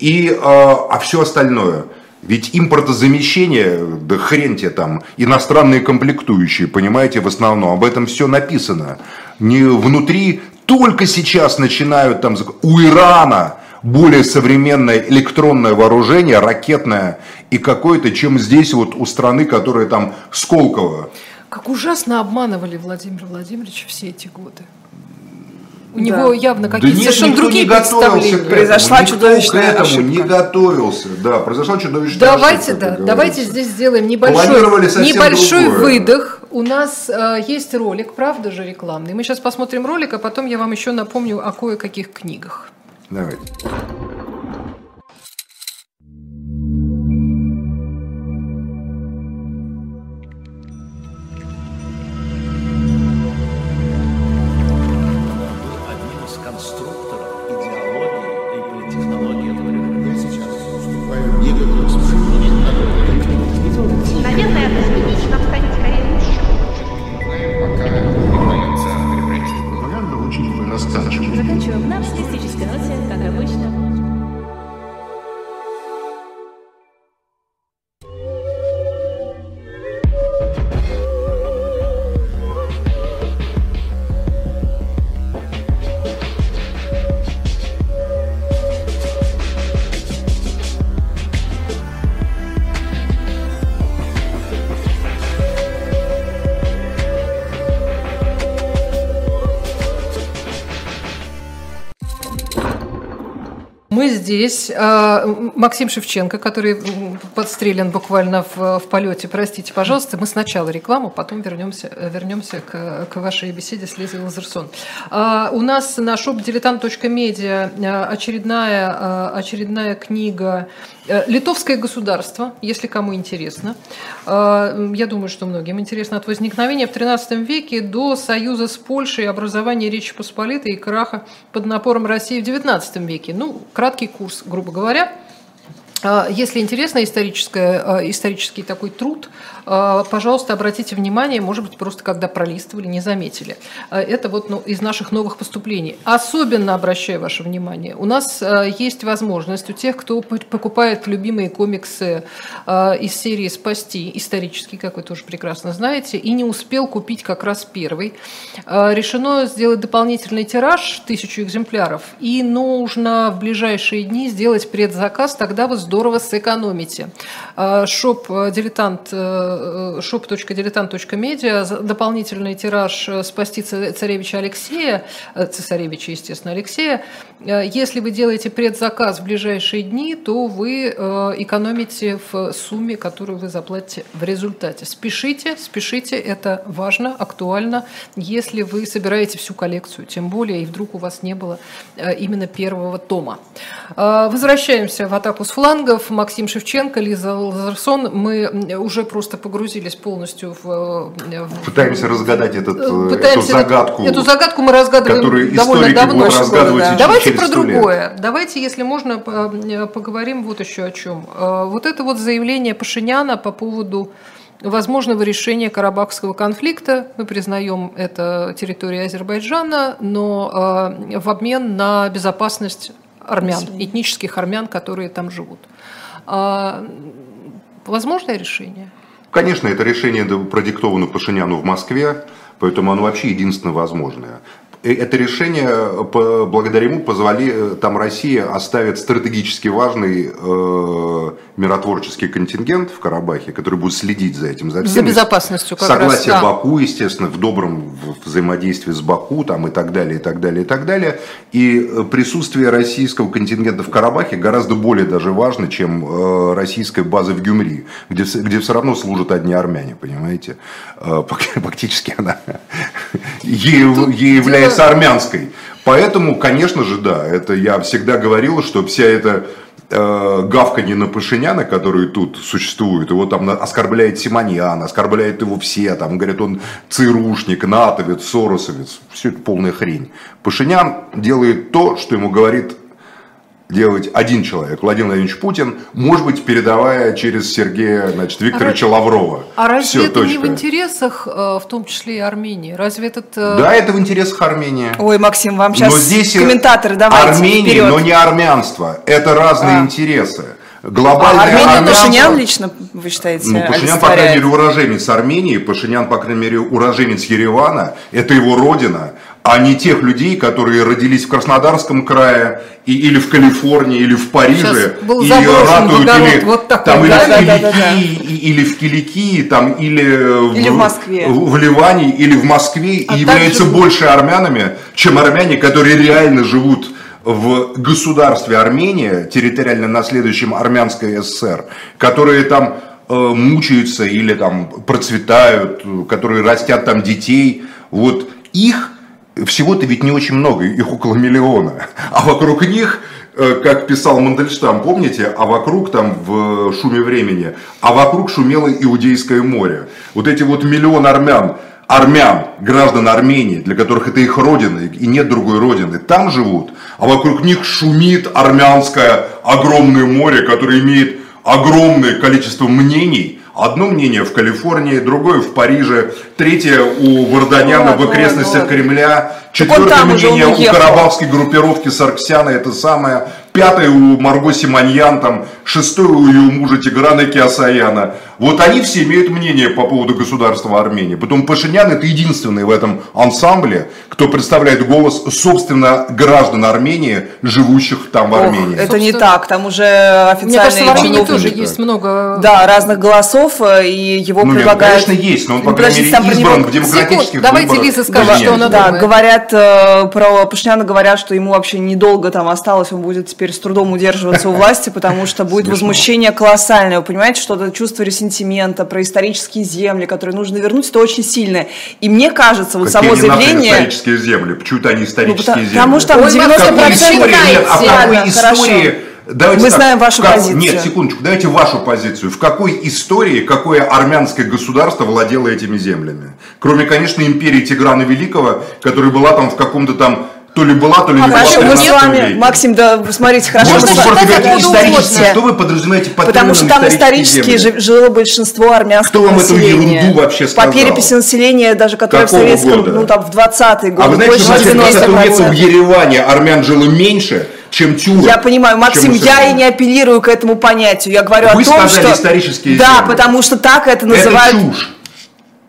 И, а, а все остальное, ведь импортозамещение, да хрен тебе там, иностранные комплектующие, понимаете, в основном, об этом все написано. Не внутри, только сейчас начинают там, у Ирана более современное электронное вооружение, ракетное и какое-то, чем здесь вот у страны, которая там Сколково. Как ужасно обманывали Владимира Владимировича все эти годы. У да. него явно какие-то да совершенно другие не представления. Произошла чудовищная к этому ошибка. не готовился. Да, произошла чудовищная давайте, ошибка. Да, давайте здесь сделаем небольшой, небольшой выдох. У нас э, есть ролик, правда же, рекламный. Мы сейчас посмотрим ролик, а потом я вам еще напомню о кое-каких книгах. Давайте. Здесь э, Максим Шевченко, который подстрелен буквально в, в полете. Простите, пожалуйста, мы сначала рекламу, потом вернемся, вернемся к, к вашей беседе с Лизой Лазерсон. А, у нас на shop.diletant.media э, очередная, э, очередная книга «Литовское государство», если кому интересно. Я думаю, что многим интересно от возникновения в XIII веке до союза с Польшей, образования Речи Посполитой и краха под напором России в XIX веке. Ну, краткий курс, грубо говоря. А, если интересно историческое, а, исторический такой труд, а, пожалуйста, обратите внимание, может быть, просто когда пролистывали, не заметили. Это вот ну, из наших новых поступлений. Особенно обращаю ваше внимание, у нас есть возможность у тех, кто покупает любимые комиксы из серии «Спасти», исторический, как вы тоже прекрасно знаете, и не успел купить как раз первый. Решено сделать дополнительный тираж, тысячу экземпляров, и нужно в ближайшие дни сделать предзаказ, тогда вы здорово сэкономите. А, шоп дилетант, shop.diletant.media, дополнительный тираж «Спасти царевича Алексея», цесаревича, естественно, Алексея. Если вы делаете предзаказ в ближайшие дни, то вы экономите в сумме, которую вы заплатите в результате. Спешите, спешите, это важно, актуально, если вы собираете всю коллекцию, тем более, и вдруг у вас не было э, именно первого тома. Э, возвращаемся в атаку с флангов. Максим Шевченко, Лиза Лазарсон. Мы уже просто погрузились полностью в... Э, в... Пытаемся разгадать этот, Пытаемся эту загадку. Эту загадку мы разгадываем довольно давно. Да. Давайте про другое. Лет. Давайте, если можно, поговорим вот еще о чем. Вот это вот заявление Пашиняна по поводу возможного решения Карабахского конфликта. Мы признаем это территория Азербайджана, но э, в обмен на безопасность армян, этнических армян, которые там живут. А, возможное решение? Конечно, это решение продиктовано Пашиняну в Москве, поэтому оно вообще единственное возможное это решение, благодаря ему позволи, э, там Россия оставит стратегически важный э, миротворческий контингент в Карабахе, который будет следить за этим, за всем. За безопасностью как Согласие раз, да. Баку, естественно, в добром взаимодействии с Баку там, и так далее, и так далее, и так далее. И э, присутствие российского контингента в Карабахе гораздо более даже важно, чем э, российская база в Гюмри, где, где все равно служат одни армяне, понимаете? Э, фактически она ей является является армянской. Поэтому, конечно же, да, это я всегда говорил, что вся эта э, гавканье на Пашиняна, который тут существует, его там оскорбляет Симоньян, оскорбляет его все, там говорят, он ЦРУшник, натовец, соросовец, все это полная хрень. Пашинян делает то, что ему говорит делать один человек, Владимир Владимирович Путин, может быть, передавая через Сергея значит, Викторовича а Лаврова. А разве Все, это точка. не в интересах, э, в том числе и Армении? Разве этот... Э, да, это в интересах Армении. Ой, Максим, вам сейчас но здесь комментаторы давайте Армения, вперед. но не армянство. Это разные а. интересы. Глобальное а Армения Пашинян лично, вы считаете, Ну, Пашинян, по крайней мере, уроженец Армении, Пашинян, по крайней мере, уроженец Еревана, это его родина а не тех людей, которые родились в Краснодарском крае и, или в Калифорнии, или в Париже, и ратуют или, вот такой, там, да, или, да, в да, да, да. или в Киликии, там, или, или в, в Москве, в Ливане, или в Москве, а и являются же... больше армянами, чем армяне, которые реально живут в государстве Армения, территориально наследующем армянской ССР, которые там э, мучаются или там процветают, которые растят там детей, вот их всего-то ведь не очень много, их около миллиона. А вокруг них, э, как писал Мандельштам, помните, а вокруг там в шуме времени, а вокруг шумело Иудейское море. Вот эти вот миллион армян, армян, граждан Армении, для которых это их родина и нет другой родины, там живут, а вокруг них шумит армянское огромное море, которое имеет огромное количество мнений, Одно мнение в Калифорнии, другое в Париже, третье у Варданяна в окрестностях Кремля, четвертое мнение у карабахской группировки Сарксяна, это самое, пятое у Марго Симоньян, там, шестое у ее мужа Тиграна Киасаяна. Вот они все имеют мнение по поводу государства Армении. Потом Пашинян это единственный в этом ансамбле, кто представляет голос, собственно, граждан Армении, живущих там в Армении. Ох, это не так, там уже официальные Мне кажется, в Армении тоже есть много... Да, разных голосов, э, и его ну, предлагают... конечно, есть, но он, по крайней мере, избран в демократических Секунд, Давайте Лиза скажет, что она Да, говорят, э, про Пашиняна говорят, что ему вообще недолго там осталось, он будет теперь с трудом удерживаться у власти, потому что будет возмущение колоссальное. Вы понимаете, что это чувство ресентимента про исторические земли, которые нужно вернуть, это очень сильное. И мне кажется, вот Какие само заявление... исторические земли? Почему-то они исторические ну, земли. Потому что 90% Нет, а в какой истории... Давайте Мы так, знаем вашу как, позицию. Нет, секундочку, давайте вашу позицию. В какой истории, какое армянское государство владело этими землями? Кроме, конечно, империи Тиграна Великого, которая была там в каком-то там то ли была, то ли а не хорошо, была. мы с вами, Максим, да, смотрите, хорошо. Может, мы просто говорить исторически, что вы подразумеваете под Потому что там исторически земли? жило большинство армянского Кто вам населения. эту ерунду вообще сказал? По переписи населения, даже которое в советском, года? ну там в 20-е годы, а вы знаете, больше 90 в Ереване армян жило меньше, чем тюрок. Я понимаю, Максим, я и не апеллирую к этому понятию. Я говорю вы о том, что... Исторические Да, земли. потому что так это называют... Это чушь.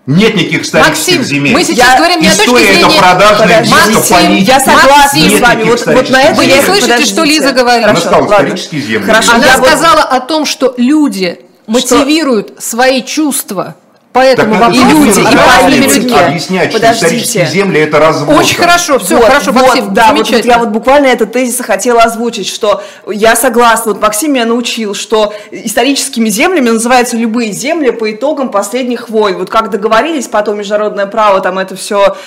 Нет никаких исторических Максим, земель. мы сейчас Я- говорим не о точке История это зрения... продажная Максим, политика. Я согласна Максим, с вами. Вот, вот на это Вы не я- слышите, подождите. что Лиза говорит? Она сказала, ладно. исторические земли. Хорошо, Она я вот- сказала о том, что люди мотивируют свои чувства по этому Так надо вопросу люди, и людьми. объяснять, что Подождите. исторические земли это развод. Очень хорошо, все, Вот, хорошо, вот, Максим, да, вот, вот я вот буквально этот тезис и хотела озвучить, что я согласна, вот Максим меня научил, что историческими землями называются любые земли по итогам последних войн. Вот как договорились, потом международное право там это все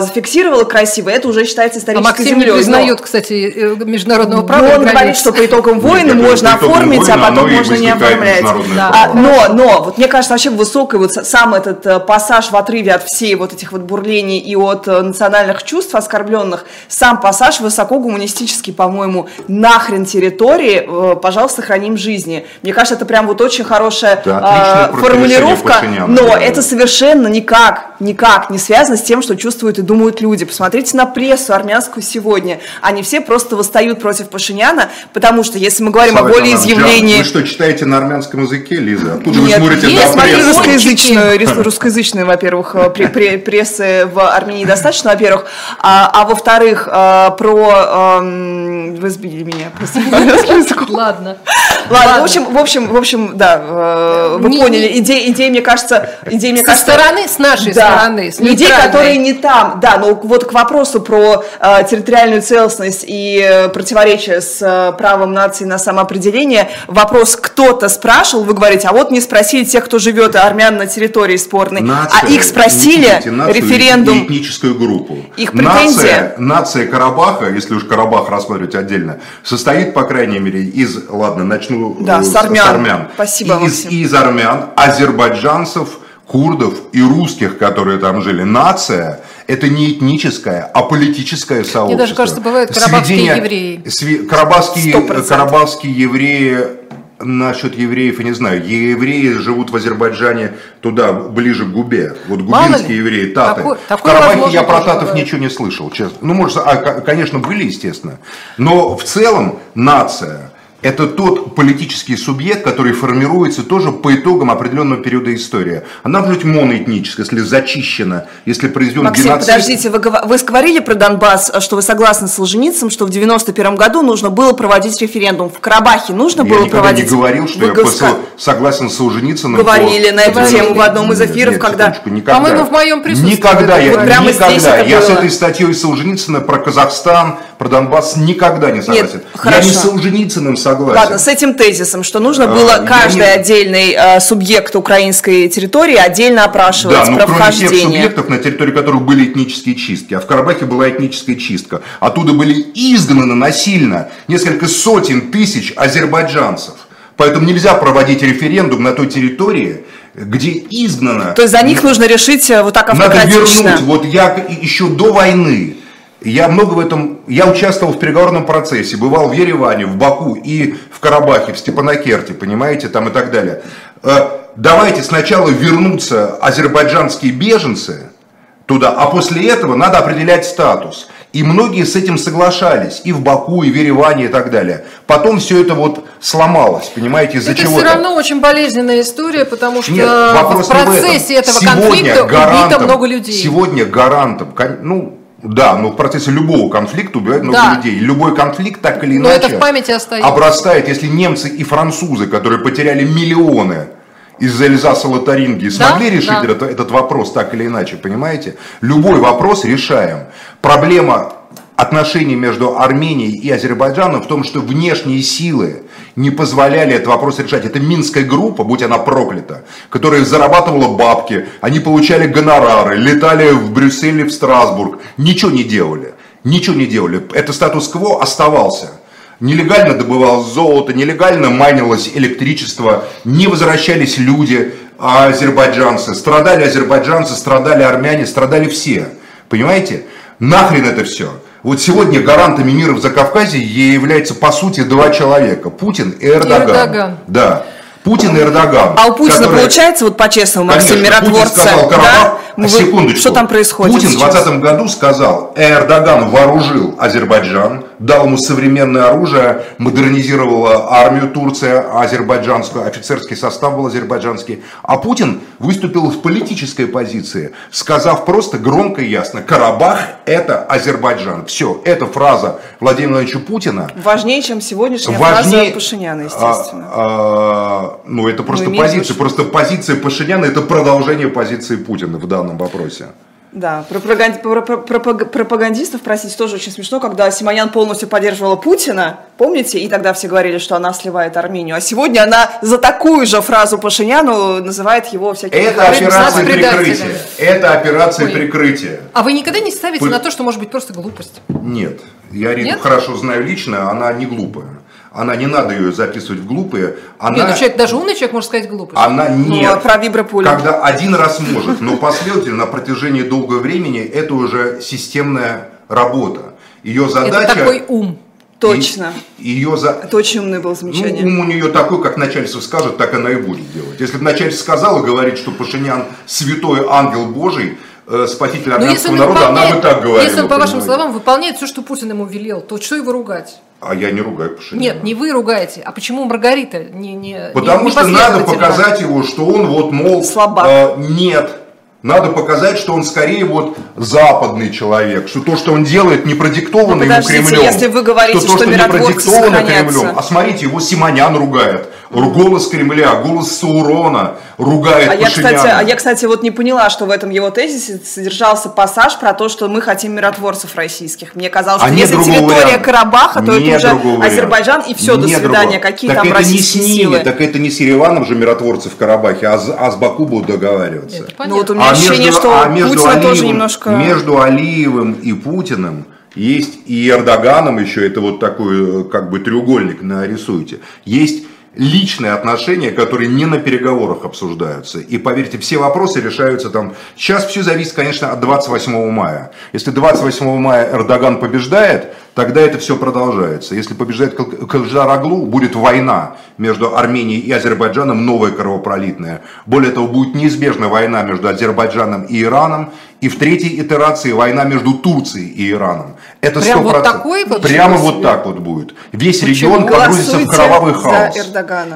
зафиксировало красиво, это уже считается А исторической Максим землей. не Но- признает, кстати, э, международного но права. и он границ. говорит, что по итогам войны можно оформить, а войны потом оно и можно не оформлять. Да. А, но, но, вот мне кажется, вообще высокий вот с- сам этот э, пассаж в отрыве от всей вот этих вот бурлений и от э, национальных чувств оскорбленных, сам пассаж высоко гуманистический, по-моему, нахрен территории, э, пожалуйста, храним жизни. Мне кажется, это прям вот очень хорошая Да, э, формулировка, но да. это совершенно никак, никак не связано с тем, что чувствуют и думают люди. Посмотрите на прессу армянскую сегодня. Они все просто восстают против Пашиняна, потому что если мы говорим о Слава Ивановна, волеизъявлении... Вы что, читаете на армянском языке, Лиза? Откуда вы Нет, смотрите я на прессу? Русскоязычную, рус- русскоязычную, во-первых, э, пре- пре- прессы в Армении достаточно, во-первых, а, а во-вторых, э, про... эм, Вы сбили меня. Ладно. Ладно, в общем, в общем, в общем, да, э, вы поняли, идея, идея, мне кажется, идея, мне Со кажется, стороны, с нашей стороны, с людей, которые не там, да, но вот к вопросу про э, территориальную целостность и э, противоречие с э, правом нации на самоопределение, вопрос кто-то спрашивал, вы говорите, а вот не спросили тех, кто живет армян на территории спорной, Нация, а их спросили, нацию референдум, и этническую группу. Их претензия. Нация, нация Карабаха, если уж Карабах рассматривать отдельно, состоит, по крайней мере, из, ладно, начну Да, э, с армян. Спасибо, из, Максим. из армян, азербайджанцев, курдов и русских, которые там жили. Нация – это не этническое, а политическое сообщество. даже кажется, бывают карабахские евреи. сви- карабахские, карабахские евреи Насчет евреев, я не знаю. Евреи живут в Азербайджане туда, ближе к Губе. Вот губинские евреи, таты. Такое- в такое, Карабахе я про татов бывает. ничего не слышал, честно. Ну, может, а, конечно, были, естественно. Но в целом нация – это тот политический субъект, который формируется тоже по итогам определенного периода истории. Она может быть моноэтническая, если зачищена, если произведен Максим, геноцид. подождите, вы, вы говорили про Донбасс, что вы согласны с Солженицыным, что в 91 году нужно было проводить референдум. В Карабахе нужно Я было никогда проводить? не говорил, что Вы я посыл- согласен с Солженицыным. Говорили по- на эту тему в одном из эфиров, Нет, когда... секундочку, никогда. По-моему, в моем присутствии. Никогда, я, Вот прямо никогда. здесь я с этой статьей Солженицына про Казахстан, про Донбасс никогда не согласен. я хорошо. не с Солженицыным согласен. Ладно, с этим тезисом, что нужно А, было я каждый не- отдельный э, субъект украинской территории отдельно опрашивать Да, но про кроме тех субъектов, на территории которых были этнические чистки, а в Карабахе была этническая чистка, оттуда были изгнаны насильно несколько сотен тысяч азербайджанцев. Поэтому нельзя проводить референдум на той территории, где изгнано То есть за них нужно решить э, вот так Надо автократично. вернуть. Вот я еще до войны, я много в этом, я участвовал в переговорном процессе, бывал в Ереване, в Баку и в Карабахе, в Степанакерте, понимаете, там и так далее. Э, Давайте сначала вернутся азербайджанские беженцы туда, а после этого надо определять статус. И многие с этим соглашались, и в Баку, и в Ереване, и так далее. Потом все это вот сломалось, понимаете, из-за Это чего все равно очень болезненная история, потому что нет, в не в этом. процессе этого Сегодня конфликта убито много людей. Сегодня гарантом, ну, да, но в процессе любого конфликта убивают много Да. людей. Любой конфликт так или Но иначе это в памяти остается. обрастает, если немцы и французы, которые потеряли миллионы из-за Эльзаса Лотарингии, Да, смогли решить да. этот, этот вопрос так или иначе, понимаете? Любой вопрос решаем. Проблема отношений между Арменией и Азербайджаном в том, что внешние силы не позволяли этот вопрос решать. Это Минская группа, будь она проклята, которая зарабатывала бабки, они получали гонорары, летали в Брюссель и в Страсбург, ничего не делали. Ничего не делали. Это статус-кво оставался. Нелегально добывалось золото, нелегально майнилось электричество, не возвращались люди, а азербайджанцы. Страдали азербайджанцы, страдали армяне, страдали все. Понимаете? Нахрен это все. Вот сегодня гарантами мира в Закавказье являются по сути два человека. Путин и Эрдоган. Эрдоган. Да. Путин и Эрдоган. А у Путина которые- получается, вот по-честному, Максим, миротворца, сказал, да? Карабах, Вы- секундочку. Что там происходит Путин в сейчас? 2020 году сказал, Эрдоган вооружил Азербайджан, дал ему современное оружие, модернизировала армию Турция, азербайджанскую, офицерский состав был азербайджанский. А Путин выступил в политической позиции, сказав просто громко и ясно, Карабах это Азербайджан. Все, эта фраза Владимира Владимировича Путина... Важнее, чем сегодняшняя важнее, фраза Пашиняна, естественно. А, а, ну, это просто позиция. Просто позиция Пашиняна это продолжение позиции Путина в данном вопросе. Да, пропагандистов, простите, тоже очень смешно, когда Симонян полностью поддерживала Путина, помните, и тогда все говорили, что она сливает Армению, а сегодня она за такую же фразу Пашиняну называет его всякими... Это операция прикрытия. Это операция Ой. прикрытия. А вы никогда не ставите на то, что может быть просто глупость? Нет, я Риту хорошо знаю лично, она не глупая она не надо ее записывать в глупые. Она, нет, ну человек, даже умный человек может сказать глупость. Она нет. Ну, а про виброполе. Когда один раз может, но последовательно на протяжении долгого времени это уже системная работа. Ее задача... Это такой ум. Точно. Ее за... Это очень умное было замечание. Ну, ум у нее такой, как начальство скажет, так она и будет делать. Если бы начальство сказала, говорит, что Пашинян святой ангел Божий, спаситель армянского народа, она бы так говорила. Если он, по вашим словам, выполняет все, что Путин ему велел, то что его ругать? А я не ругаю Пашиняна. Нет, не вы ругаете. А почему Маргарита не не Потому не, что надо показать его, что он вот, мол, Слабак. Э, нет, надо показать, что он скорее вот западный человек, что то, что он делает, не продиктовано ну, ему Кремлем. если вы говорите, что, то, что, что не продиктовано Кремлем. А смотрите, его Симонян ругает. Голос Кремля, голос Саурона ругает а я, кстати, а я, кстати, вот не поняла, что в этом его тезисе содержался пассаж про то, что мы хотим миротворцев российских. Мне казалось, что а если территория варианта. Карабаха, то нет это уже Азербайджан, и все, нет до свидания. Другого. Какие так там это российские не с ними, силы? Так это не с Ереваном же миротворцы в Карабахе, а, а с Баку будут договариваться. Ну вот у меня а ощущение, между, что а между Путина Алиевым, тоже немножко... Между Алиевым и Путиным есть и Эрдоганом еще, это вот такой э, как бы треугольник нарисуйте, есть личные отношения, которые не на переговорах обсуждаются. И поверьте, все вопросы решаются там. Сейчас все зависит, конечно, от 28 мая. Если 28 мая Эрдоган побеждает, тогда это все продолжается. Если побеждает Калжар Аглу, будет война между Арменией и Азербайджаном, новая кровопролитная. Более того, будет неизбежна война между Азербайджаном и Ираном. И в третьей итерации война между Турцией и Ираном. Это Прям 100%. вот такой вот Прямо вот так вот будет. Весь Почему? регион погрузится в кровавый хаос.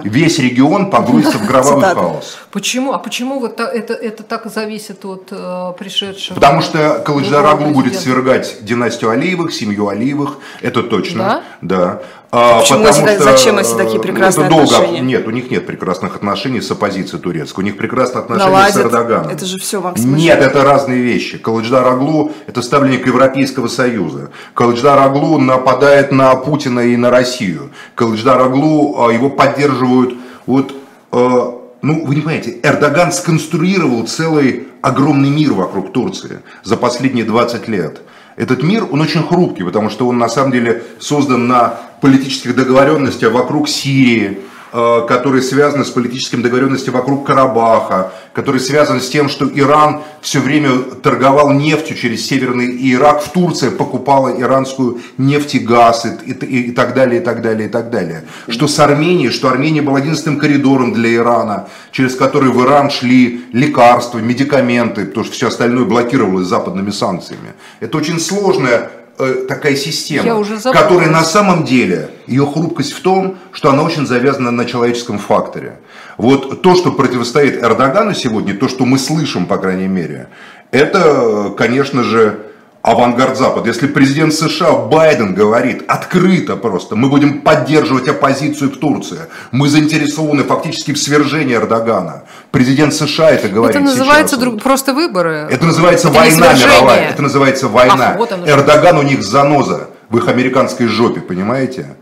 Весь регион погрузится в кровавый хаос. Почему? А почему вот это, это так зависит от э, пришедшего? Потому что Калыджар Аглу будет свергать династию Алиевых, семью Алиевых, это точно. Да? Да. А, Почему потому что, зачем эти такие прекрасные это долго, отношения? Нет, у них нет прекрасных отношений с оппозицией турецкой. У них прекрасные отношения Наладят. с Эрдоганом. Это же все вам смущает. Нет, это разные вещи. Калыдждар Аглу – это ставленник Европейского Союза. Калыдждар Аглу нападает на Путина и на Россию. Калыдждар Аглу, а, его поддерживают вот а, ну, вы не понимаете, Эрдоган сконструировал целый огромный мир вокруг Турции за последние 20 лет. Этот мир, он очень хрупкий, потому что он на самом деле создан на политических договоренностях вокруг Сирии, Э, который связан с политическим договоренностью вокруг Карабаха, который связан с тем, что Иран все время торговал нефтью через Северный Ирак, в Турции покупала иранскую нефть и газ и, и, и так далее, и так далее, и так далее. Что с Арменией, что Армения была единственным коридором для Ирана, через который в Иран шли лекарства, медикаменты, потому что все остальное блокировалось западными санкциями. Это очень сложная Э, такая система, которая на самом деле, ее хрупкость в том, что она очень завязана на человеческом факторе. Вот то, что противостоит Эрдогану сегодня, то, что мы слышим, по крайней мере, это, конечно же, авангард Запада. Если президент США Байден говорит открыто просто, мы будем поддерживать оппозицию в Турции, мы заинтересованы фактически в свержении Эрдогана. Президент США это говорит Это называется сейчас. Друг, просто выборы. Это называется это война мировая. Это называется война. Ах, вот Эрдоган у них заноза в их американской жопе, понимаете?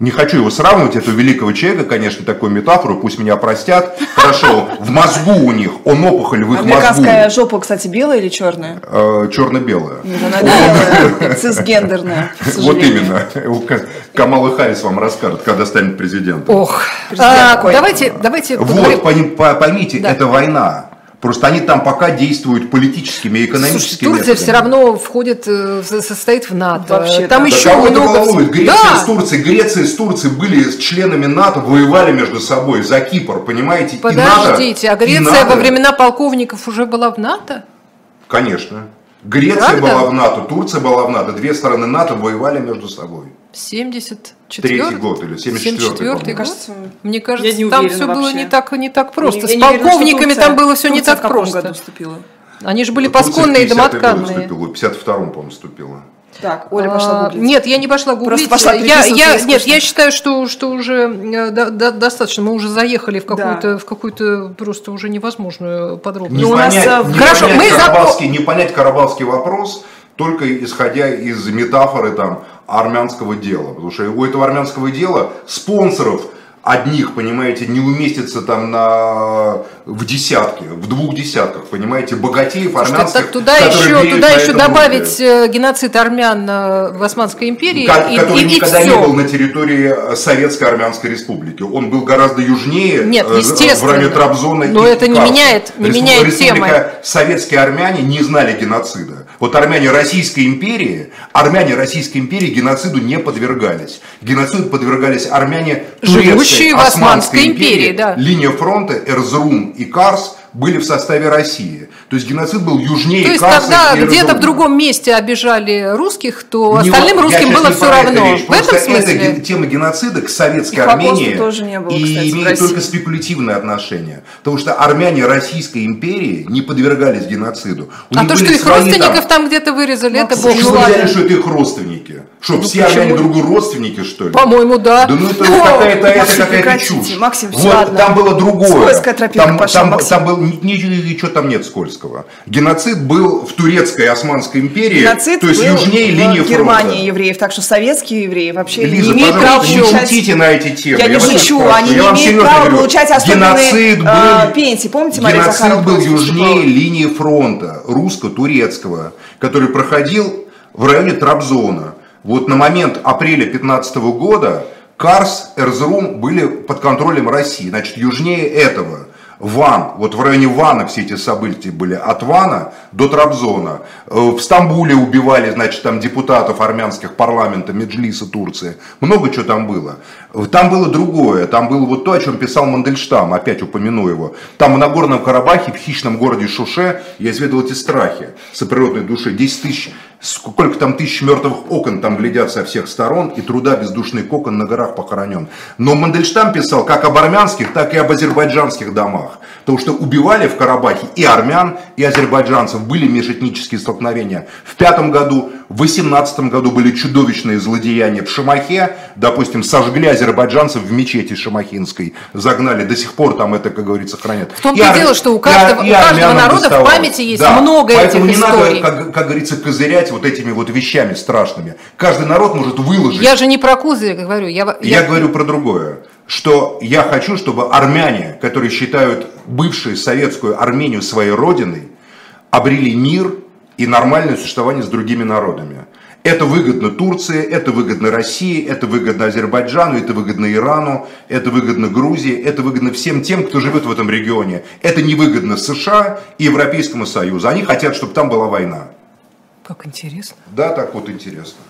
Не хочу его сравнивать, этого великого человека, конечно, такую метафору, пусть меня простят. Хорошо, в мозгу у них, он опухоль в их мозгу. Американская жопа, кстати, белая или черная? Э, черно-белая. Нет, она белая, цисгендерная, Вот именно. Камала Харрис вам расскажет, когда станет президентом. Ох, а, давайте, давайте Вот, поймите, это война. Просто они там пока действуют политическими и экономическими Слушайте, Турция методами. все равно входит, э, состоит в НАТО. Вообще, там да. еще да много... Греция да. с Турцией, Греция с Турцией были членами НАТО, воевали между собой за Кипр, понимаете? Подождите, а Греция НАТО... во времена полковников уже была в НАТО? Конечно. Греция Правда? была в НАТО, Турция была в НАТО, две стороны НАТО воевали между собой. 74 Третий год или 74-й, 74 по-моему. год? Мне кажется, Мне кажется, я не там уверена все было не так, не так просто. Я С не уверена, что полковниками Турция- там было все не так в каком просто. году вступила? Они же были Турция пасконные и 50-й год домотканные. В 52-м, по-моему, вступила. Так, Оля пошла А, гуглить. Нет, я не пошла гуглить. пошла я, я, нет, я считаю, что, что уже э, до- до- достаточно. Мы уже заехали в какую-то, в какую-то просто уже невозможную подробность. Ну, у нас, понять, э, не хорошо, понять мы карабахский, не понять карабахский вопрос, только исходя из метафоры там, армянского дела. Потому что у этого армянского дела спонсоров одних, понимаете, не уместится там на, в десятке, в двух десятках, понимаете, богатеев Слушайте, армянских, так туда еще, туда еще добавить руки. э, геноцид армян э, в Османской империи Ко- и, который и- и никогда всё. не был на территории э, Советской Армянской Республики. Он был гораздо южнее, Нет, естественно. в районе Трабзона Но и это не меняет- не меняет Республика темы. Советские армяне не знали геноцида. Вот армяне Российской империи, армяне Российской империи геноциду не подвергались. Геноциду подвергались армяне Живущие Турецкой, в Османской Османской империи, да. Линия фронта Эрзрум и Карс были в составе России. То есть геноцид был южнее То есть, Карса когда где-то в другом месте обижали русских, то Не остальным русским было все это равно. речь. В этом Просто эта смысле. ге- тема геноцида к советской И Армении тоже не было, и кстати, имеет только спекулятивное отношение. Потому что армяне Российской империи не подвергались геноциду. У А то, что их родственников там где-то вырезали, это Максим, бог Что ну взяли, что это их родственники? Что, все почему? армяне другу родственники, что ли? По-моему, да. Да ну это какая-то, это какая-то чушь. Максим, вот ладно. там было другое. Скользкая тропинка там, пошла, там, там был ни- ни- ничего там нет скользкого. Геноцид был в турецкой Османской империи, Геноцид то есть был южнее в линии Германии фронта. евреев, так что советские евреи вообще Лиза, не имеют права не получать... шутите на эти темы. Я не вас шучу, они Я не имеют права говорю. получать особенные Геноцид э, был, пенсии. Помните, Мария геноцид Захарова был южнее линии фронта русско-турецкого, который проходил в районе Трабзона. Вот на момент апреля 15 года Карс, Эрзрум были под контролем России. Значит, южнее этого. Ван, вот в районе Вана все эти события были, от Вана до Трабзона. Э, В Стамбуле убивали, значит, там депутатов армянских парламента, Меджлиса Турции. Много чего там было. Там было другое, там было вот то, о чем писал Мандельштам, опять упомяну его. Там в Нагорном Карабахе, в хищном городе Шуше, я изведал эти страхи соприродной души. 10 тысяч, сколько там тысяч мертвых окон там глядят со всех сторон, и труда бездушный кокон на горах похоронен. Но Мандельштам писал как об армянских, так и об азербайджанских домах. Потому что убивали в Карабахе и армян, и азербайджанцев. Были межэтнические столкновения. В пятом году, в восемнадцатом году были чудовищные злодеяния в Шамахе. Допустим, сожгли азербайджанцев в мечети Шамахинской. Загнали. До сих пор там это, как говорится, хранят. В том-то и ар- дело, что у каждого- и у каждого народа в доставалось. памяти есть много Поэтому этих не историй. надо, как, как говорится, козырять вот этими вот вещами страшными. Каждый народ может выложить. Я же не про козырь говорю. Я, Я говорю про другое, что я хочу, чтобы армяне, которые считают бывшую советскую Армению своей родиной, обрели мир и нормальное существование с другими народами. Это выгодно Турции, это выгодно России, это выгодно Азербайджану, это выгодно Ирану, это выгодно Грузии, это выгодно всем тем, кто живет в этом регионе. Это невыгодно США и Европейскому Союзу. Они хотят, чтобы там была война. Как интересно. Да, так вот интересно.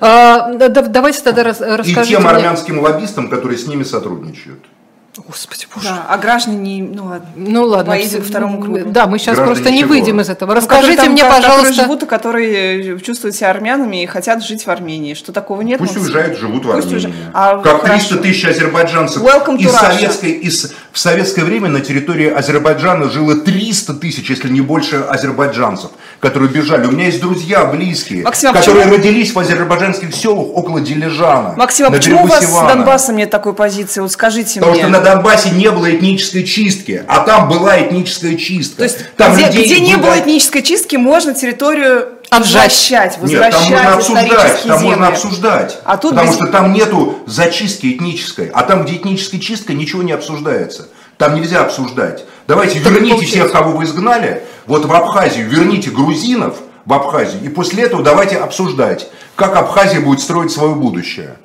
А, да- да- давайте тогда рас- И тем мне- армянским лоббистам, которые с ними сотрудничают. Господи, боже. Да, а граждане не... Ну ладно. Ну ладно, Поедем все- ко второму кругу. Да, мы сейчас Граждане просто не чего? выйдем из этого. Ну, Расскажите там- мне, ко- Которые пожалуйста. живут и которые чувствуют себя армянами и хотят жить в Армении. Что такого нет? Пусть уезжают, живут в Армении. уезжают. А, как хорошо. 300 тысяч азербайджанцев. Welcome to из советской, из, в советское время на территории Азербайджана жило 300 тысяч, если не больше, азербайджанцев, которые бежали. У меня есть друзья близкие, Максим, а которые почему- родились в азербайджанских селах около Дилижана. Максим, а почему у вас с Сивана. Донбассом нет такой позиции? Вот скажите Потому мне. что на Донбассе не было этнической чистки, а там была этническая чистка. То есть, там где, людей где не было этнической чистки, можно территорию Отжать. возвращать, Нет, там можно обсуждать, там земли. можно обсуждать. А тут потому без- что там нету зачистки этнической. А там, где этническая чистка, ничего не обсуждается. Там нельзя обсуждать. Давайте Так верните всех, кого вы изгнали, вот в Абхазию, верните грузинов в Абхазию, и после этого давайте обсуждать, как Абхазия будет строить свое будущее.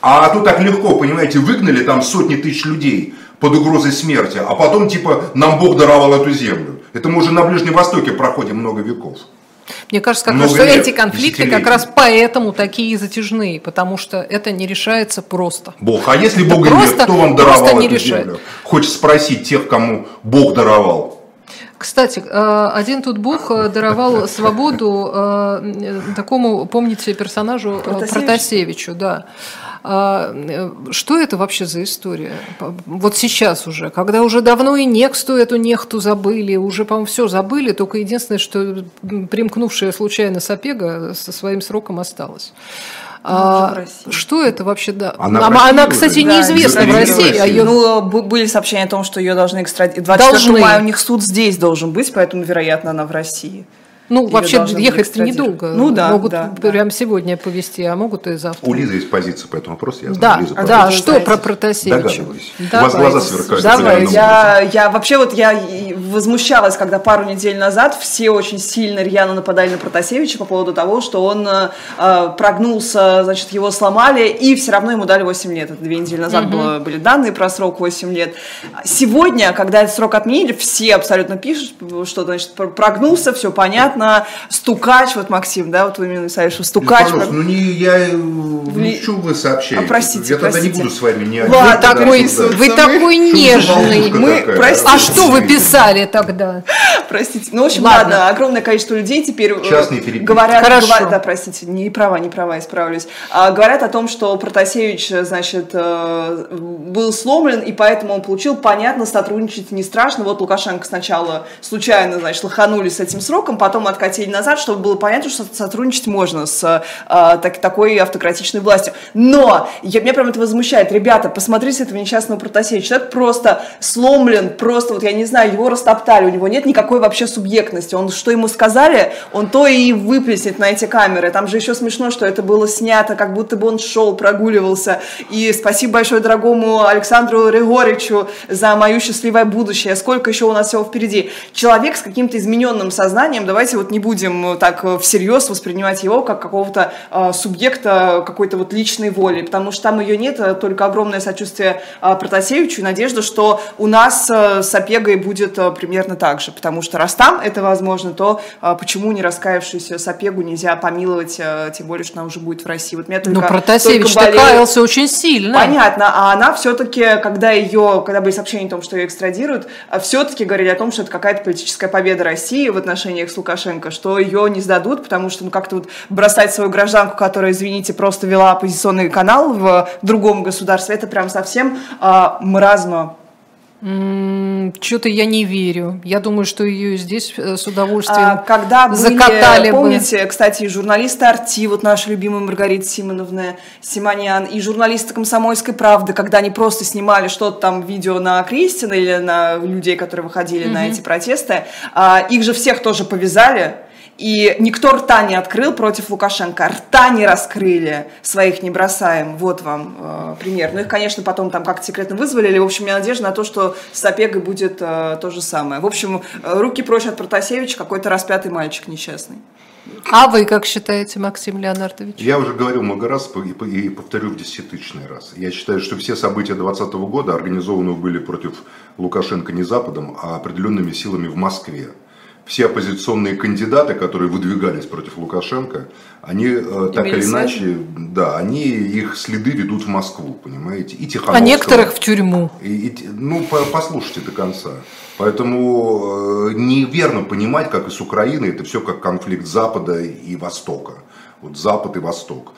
А тут так легко, понимаете, выгнали там сотни тысяч людей под угрозой смерти, а потом типа нам Бог даровал эту землю. Это мы уже на Ближнем Востоке проходим много веков. Мне кажется, как Много раз, что лет, эти конфликты как раз поэтому такие затяжные, потому что это не решается просто. Бог. А если Это Бога просто- нет, кто вам даровал не эту решает. землю? Хочется спросить тех, кому Бог даровал. Кстати, э, один тут Бог э, даровал свободу э, такому, помните, персонажу Протасевич? Протасевичу, да. А, Что это вообще за история? Вот сейчас уже, когда уже давно и Нексту эту нехту забыли, уже, по-моему, все забыли, только единственное, что примкнувшая случайно Сапега со своим сроком осталась. А, в России. что это вообще, да? Она Она, в она, кстати, Да, неизвестна в зарегистрирована России. в А ее... Ну, были сообщения о том, что ее должны экстрадировать. 24 Должны. мая у них суд здесь должен быть, поэтому, вероятно, она в России. Ну, Её вообще ехать-то недолго. Ну да, Могут да, да. прямо сегодня повезти, а могут и завтра. У Лизы есть позиция по этому вопросу, я знаю. Да, Лиза, да, пожалуйста. что про Протасевича? Догадываюсь. У вас глаза сверкают. Давай, Я, я вообще вот я возмущалась, когда пару недель назад все очень сильно рьяно нападали на Протасевича по поводу того, что он э, прогнулся, значит, его сломали, и все равно ему дали 8 лет. Это две недели назад было, были данные про срок 8 лет. Сегодня, когда этот срок отменили, все абсолютно пишут, что, значит, пр- прогнулся, все понятно, стукач, вот Максим, да, вот вы именно написали, что стукач. пожалуйста, ну не я, э, ну Ли- что вы сообщаете? А, простите, я тогда не простите. буду с вами не Ладно, такой, вы такой нежный. Мы- такая. простите. А что вы писали тогда? Простите. Ну, в общем, Ладно. ладно, огромное количество людей теперь э, говорят, Хорошо. говорят- да, простите, не права, не права, исправлюсь. А, говорят о том, что Протасевич, э, значит, был сломлен, и поэтому он получил, понятно, сотрудничать не страшно. Вот Лукашенко сначала случайно, значит, лоханули с этим сроком, потом откатили назад, чтобы было понятно, что сотрудничать можно с э, так- такой автократичной властью. Но я, меня прям это возмущает. Ребята, посмотрите этого несчастного Протасевича. Человек просто сломлен, просто, вот я не знаю, его растоптали, у него нет никакой вообще субъектности. Он, что ему сказали, он то и выплеснет на эти камеры. Там же еще смешно, что это было снято, как будто бы он шел, прогуливался. И спасибо большое дорогому Александру Регоричу за мое счастливое будущее. Сколько еще у нас всего впереди. Человек с каким-то измененным сознанием, давайте вот не будем так э, всерьез воспринимать его как какого-то э, субъекта какой-то вот личной воли, потому что там ее нет, э, только огромное сочувствие э, Протасевичу и надежда, что у нас э, с Опегой будет э, примерно так же, потому что раз там это возможно, то э, почему не раскаявшуюся Сапегу нельзя помиловать, э, тем более, что она уже будет в России. Вот меня только, Ну, Протасевич только каялся очень сильно. Понятно, а она все-таки, когда ее, когда были сообщения о том, что ее экстрадируют, все-таки говорили о том, что это какая-то политическая победа России в отношениях с Лукашенко, что ее не сдадут, потому что ну как-то вот бросать свою гражданку, которая, извините, просто вела оппозиционный канал в другом государстве, это прям совсем а, мразно. Что-то я не верю. Я думаю, что ее здесь э, с удовольствием А, когда были, закатали бы. помните, кстати, и журналисты Арти, вот наша любимая Маргарита Симоновна Симонян, и журналисты «Комсомольской правды», когда они просто снимали что-то там, видео на Кристина или на людей, которые выходили на эти протесты, а, их же всех тоже повязали, и никто рта не открыл против Лукашенко, рта не раскрыли, своих не бросаем. Вот вам э, пример. Ну их, конечно, потом там как-то секретно вызвали. В общем, у меня надежда на то, что с Опегой будет э, то же самое. В общем, э, руки прочь от Протасевича, какой-то распятый мальчик несчастный. А вы как считаете, Максим Леонардович? Я уже говорил много раз и по- и повторю в десятитысячный раз. Я считаю, что все события 2020 года организованы были против Лукашенко не Западом, а определенными силами в Москве. Все оппозиционные кандидаты, которые выдвигались против Лукашенко, они э, так Имели или связи? иначе, да, они их следы ведут в Москву, понимаете, и А Тихановского. некоторых в тюрьму. И- и ну, по- послушайте до конца. Поэтому э, неверно понимать, как и с Украиной, это все как конфликт Запада и Востока. Вот Запад и Восток.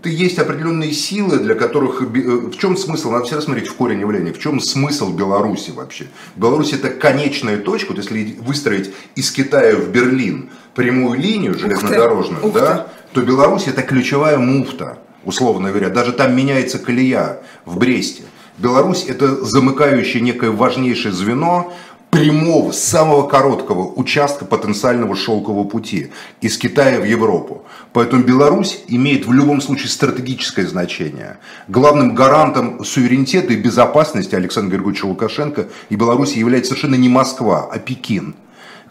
Это есть определенные силы, для которых... э, В чем смысл? Надо всегда смотреть в корень явления. В чем смысл Беларуси вообще? Беларусь это конечная точка. Вот если выстроить из Китая в Берлин прямую линию железнодорожную, Ух ты. да, то Беларусь это ключевая муфта, условно говоря. Даже там меняется колея в Бресте. Беларусь это замыкающее некое важнейшее звено прямого, самого короткого участка потенциального шелкового пути из Китая в Европу. Поэтому Беларусь имеет в любом случае стратегическое значение. Главным гарантом суверенитета и безопасности Александра Григорьевича Лукашенко и Беларуси является совершенно не Москва, а Пекин.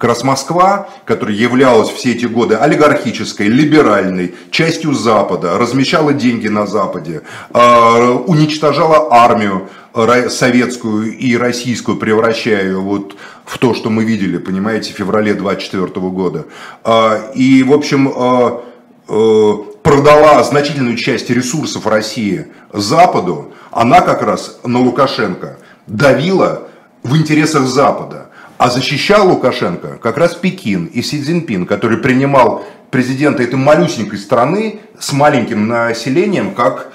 Как раз Москва, которая являлась все эти годы олигархической, либеральной, частью Запада, размещала деньги на Западе, э, уничтожала армию ра- советскую и российскую, превращая ее вот в то, что мы видели, понимаете, в феврале 24 года. Э, И, в общем, э, э, продала значительную часть ресурсов России Западу, она как раз на Лукашенко давила в интересах Запада. А защищал Лукашенко как раз Пекин и Си Цзиньпин, который принимал президента этой малюсенькой страны с маленьким населением как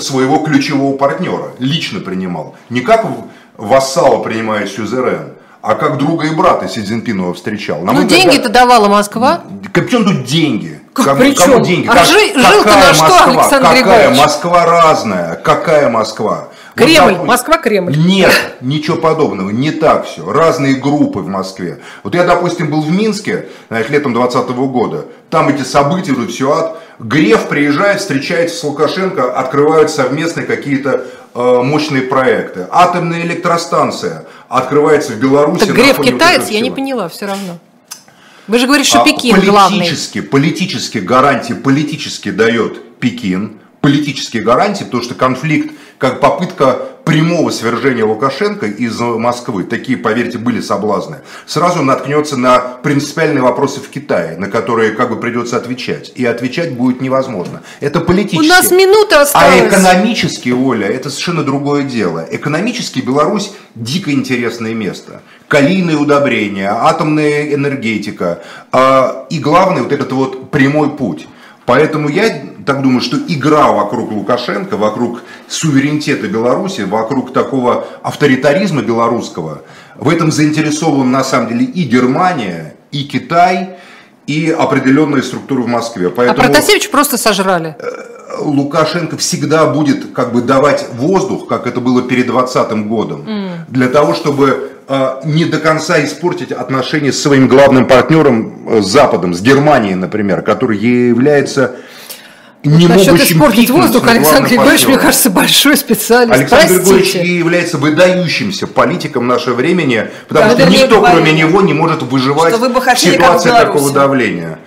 своего ключевого партнера. Лично принимал. Не как вассала принимает сюзерен, а как друга и брата Си Цзиньпинова встречал. Ну, деньги-то давала Москва. Как чем тут деньги? Как, кому, кому деньги? А как, жи, жил-то на что, Москва? Александр какая Григорьевич? Москва разная? Какая Москва? Кремль, вот, Москва, Кремль. Нет, ничего подобного, не так все. Разные группы в Москве. Вот я, допустим, был в Минске, знаешь, летом 2020 года. Там эти события, тут все ад. Греф приезжает, встречается с Лукашенко, открывают совместные какие-то э, мощные проекты. Атомная электростанция открывается в Беларуси. Так Греф китаец, я не поняла все равно. Вы же говорите, что а Пекин политически, главный. Политически, гарантии политически дает Пекин. Политические гарантии, потому что конфликт как попытка прямого свержения Лукашенко из Москвы, такие, поверьте, были соблазны, сразу наткнется на принципиальные вопросы в Китае, на которые как бы придется отвечать. И отвечать будет невозможно. Это политически. У нас минута осталась. А экономически, Оля, это совершенно другое дело. Экономически Беларусь дико интересное место. Калийные удобрения, атомная энергетика. А, и главное, вот этот вот прямой путь. Поэтому я так думаю, что игра вокруг Лукашенко, вокруг суверенитета Беларуси, вокруг такого авторитаризма белорусского, в этом заинтересован на самом деле и Германия, и Китай, и определенные структуры в Москве. Поэтому... А Протасевич просто сожрали. Э, Лукашенко всегда будет как бы давать воздух, как это было перед 2020 годом, mm. для того, чтобы э, не до конца испортить отношения с своим главным партнером э, с Западом, с Германией, например, который является не Насчет могущим испортить воздух Александр Григорьевич, мне кажется, большой специалист. Александр Простите. Григорьевич является выдающимся политиком нашего времени, потому Когда что никто, говорили, кроме него, не может выживать в ситуации такого давления.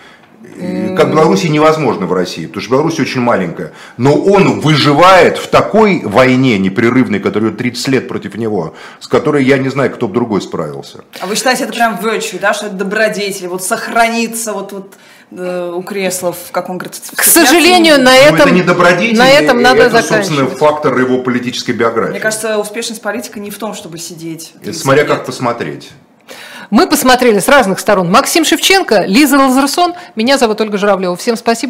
Как в Беларуси невозможно в России, потому что Беларусь очень маленькая. Но он выживает в такой войне непрерывной, которая 30 лет против него, с которой я не знаю, кто бы другой справился. А вы считаете, это прям virtue, да, что это добродетель, вот сохраниться, вот, вот Э, у кресла, в каком говорится, К сожалению, на этом, ну, это не добродетель, на этом надо это, собственно, фактор его политической биографии. Мне кажется, успешность политика не в том, чтобы сидеть. Смотря лет. как посмотреть. Мы посмотрели с разных сторон. Максим Шевченко, Лиза Лазерсон. Меня зовут Ольга Журавлева. Всем спасибо.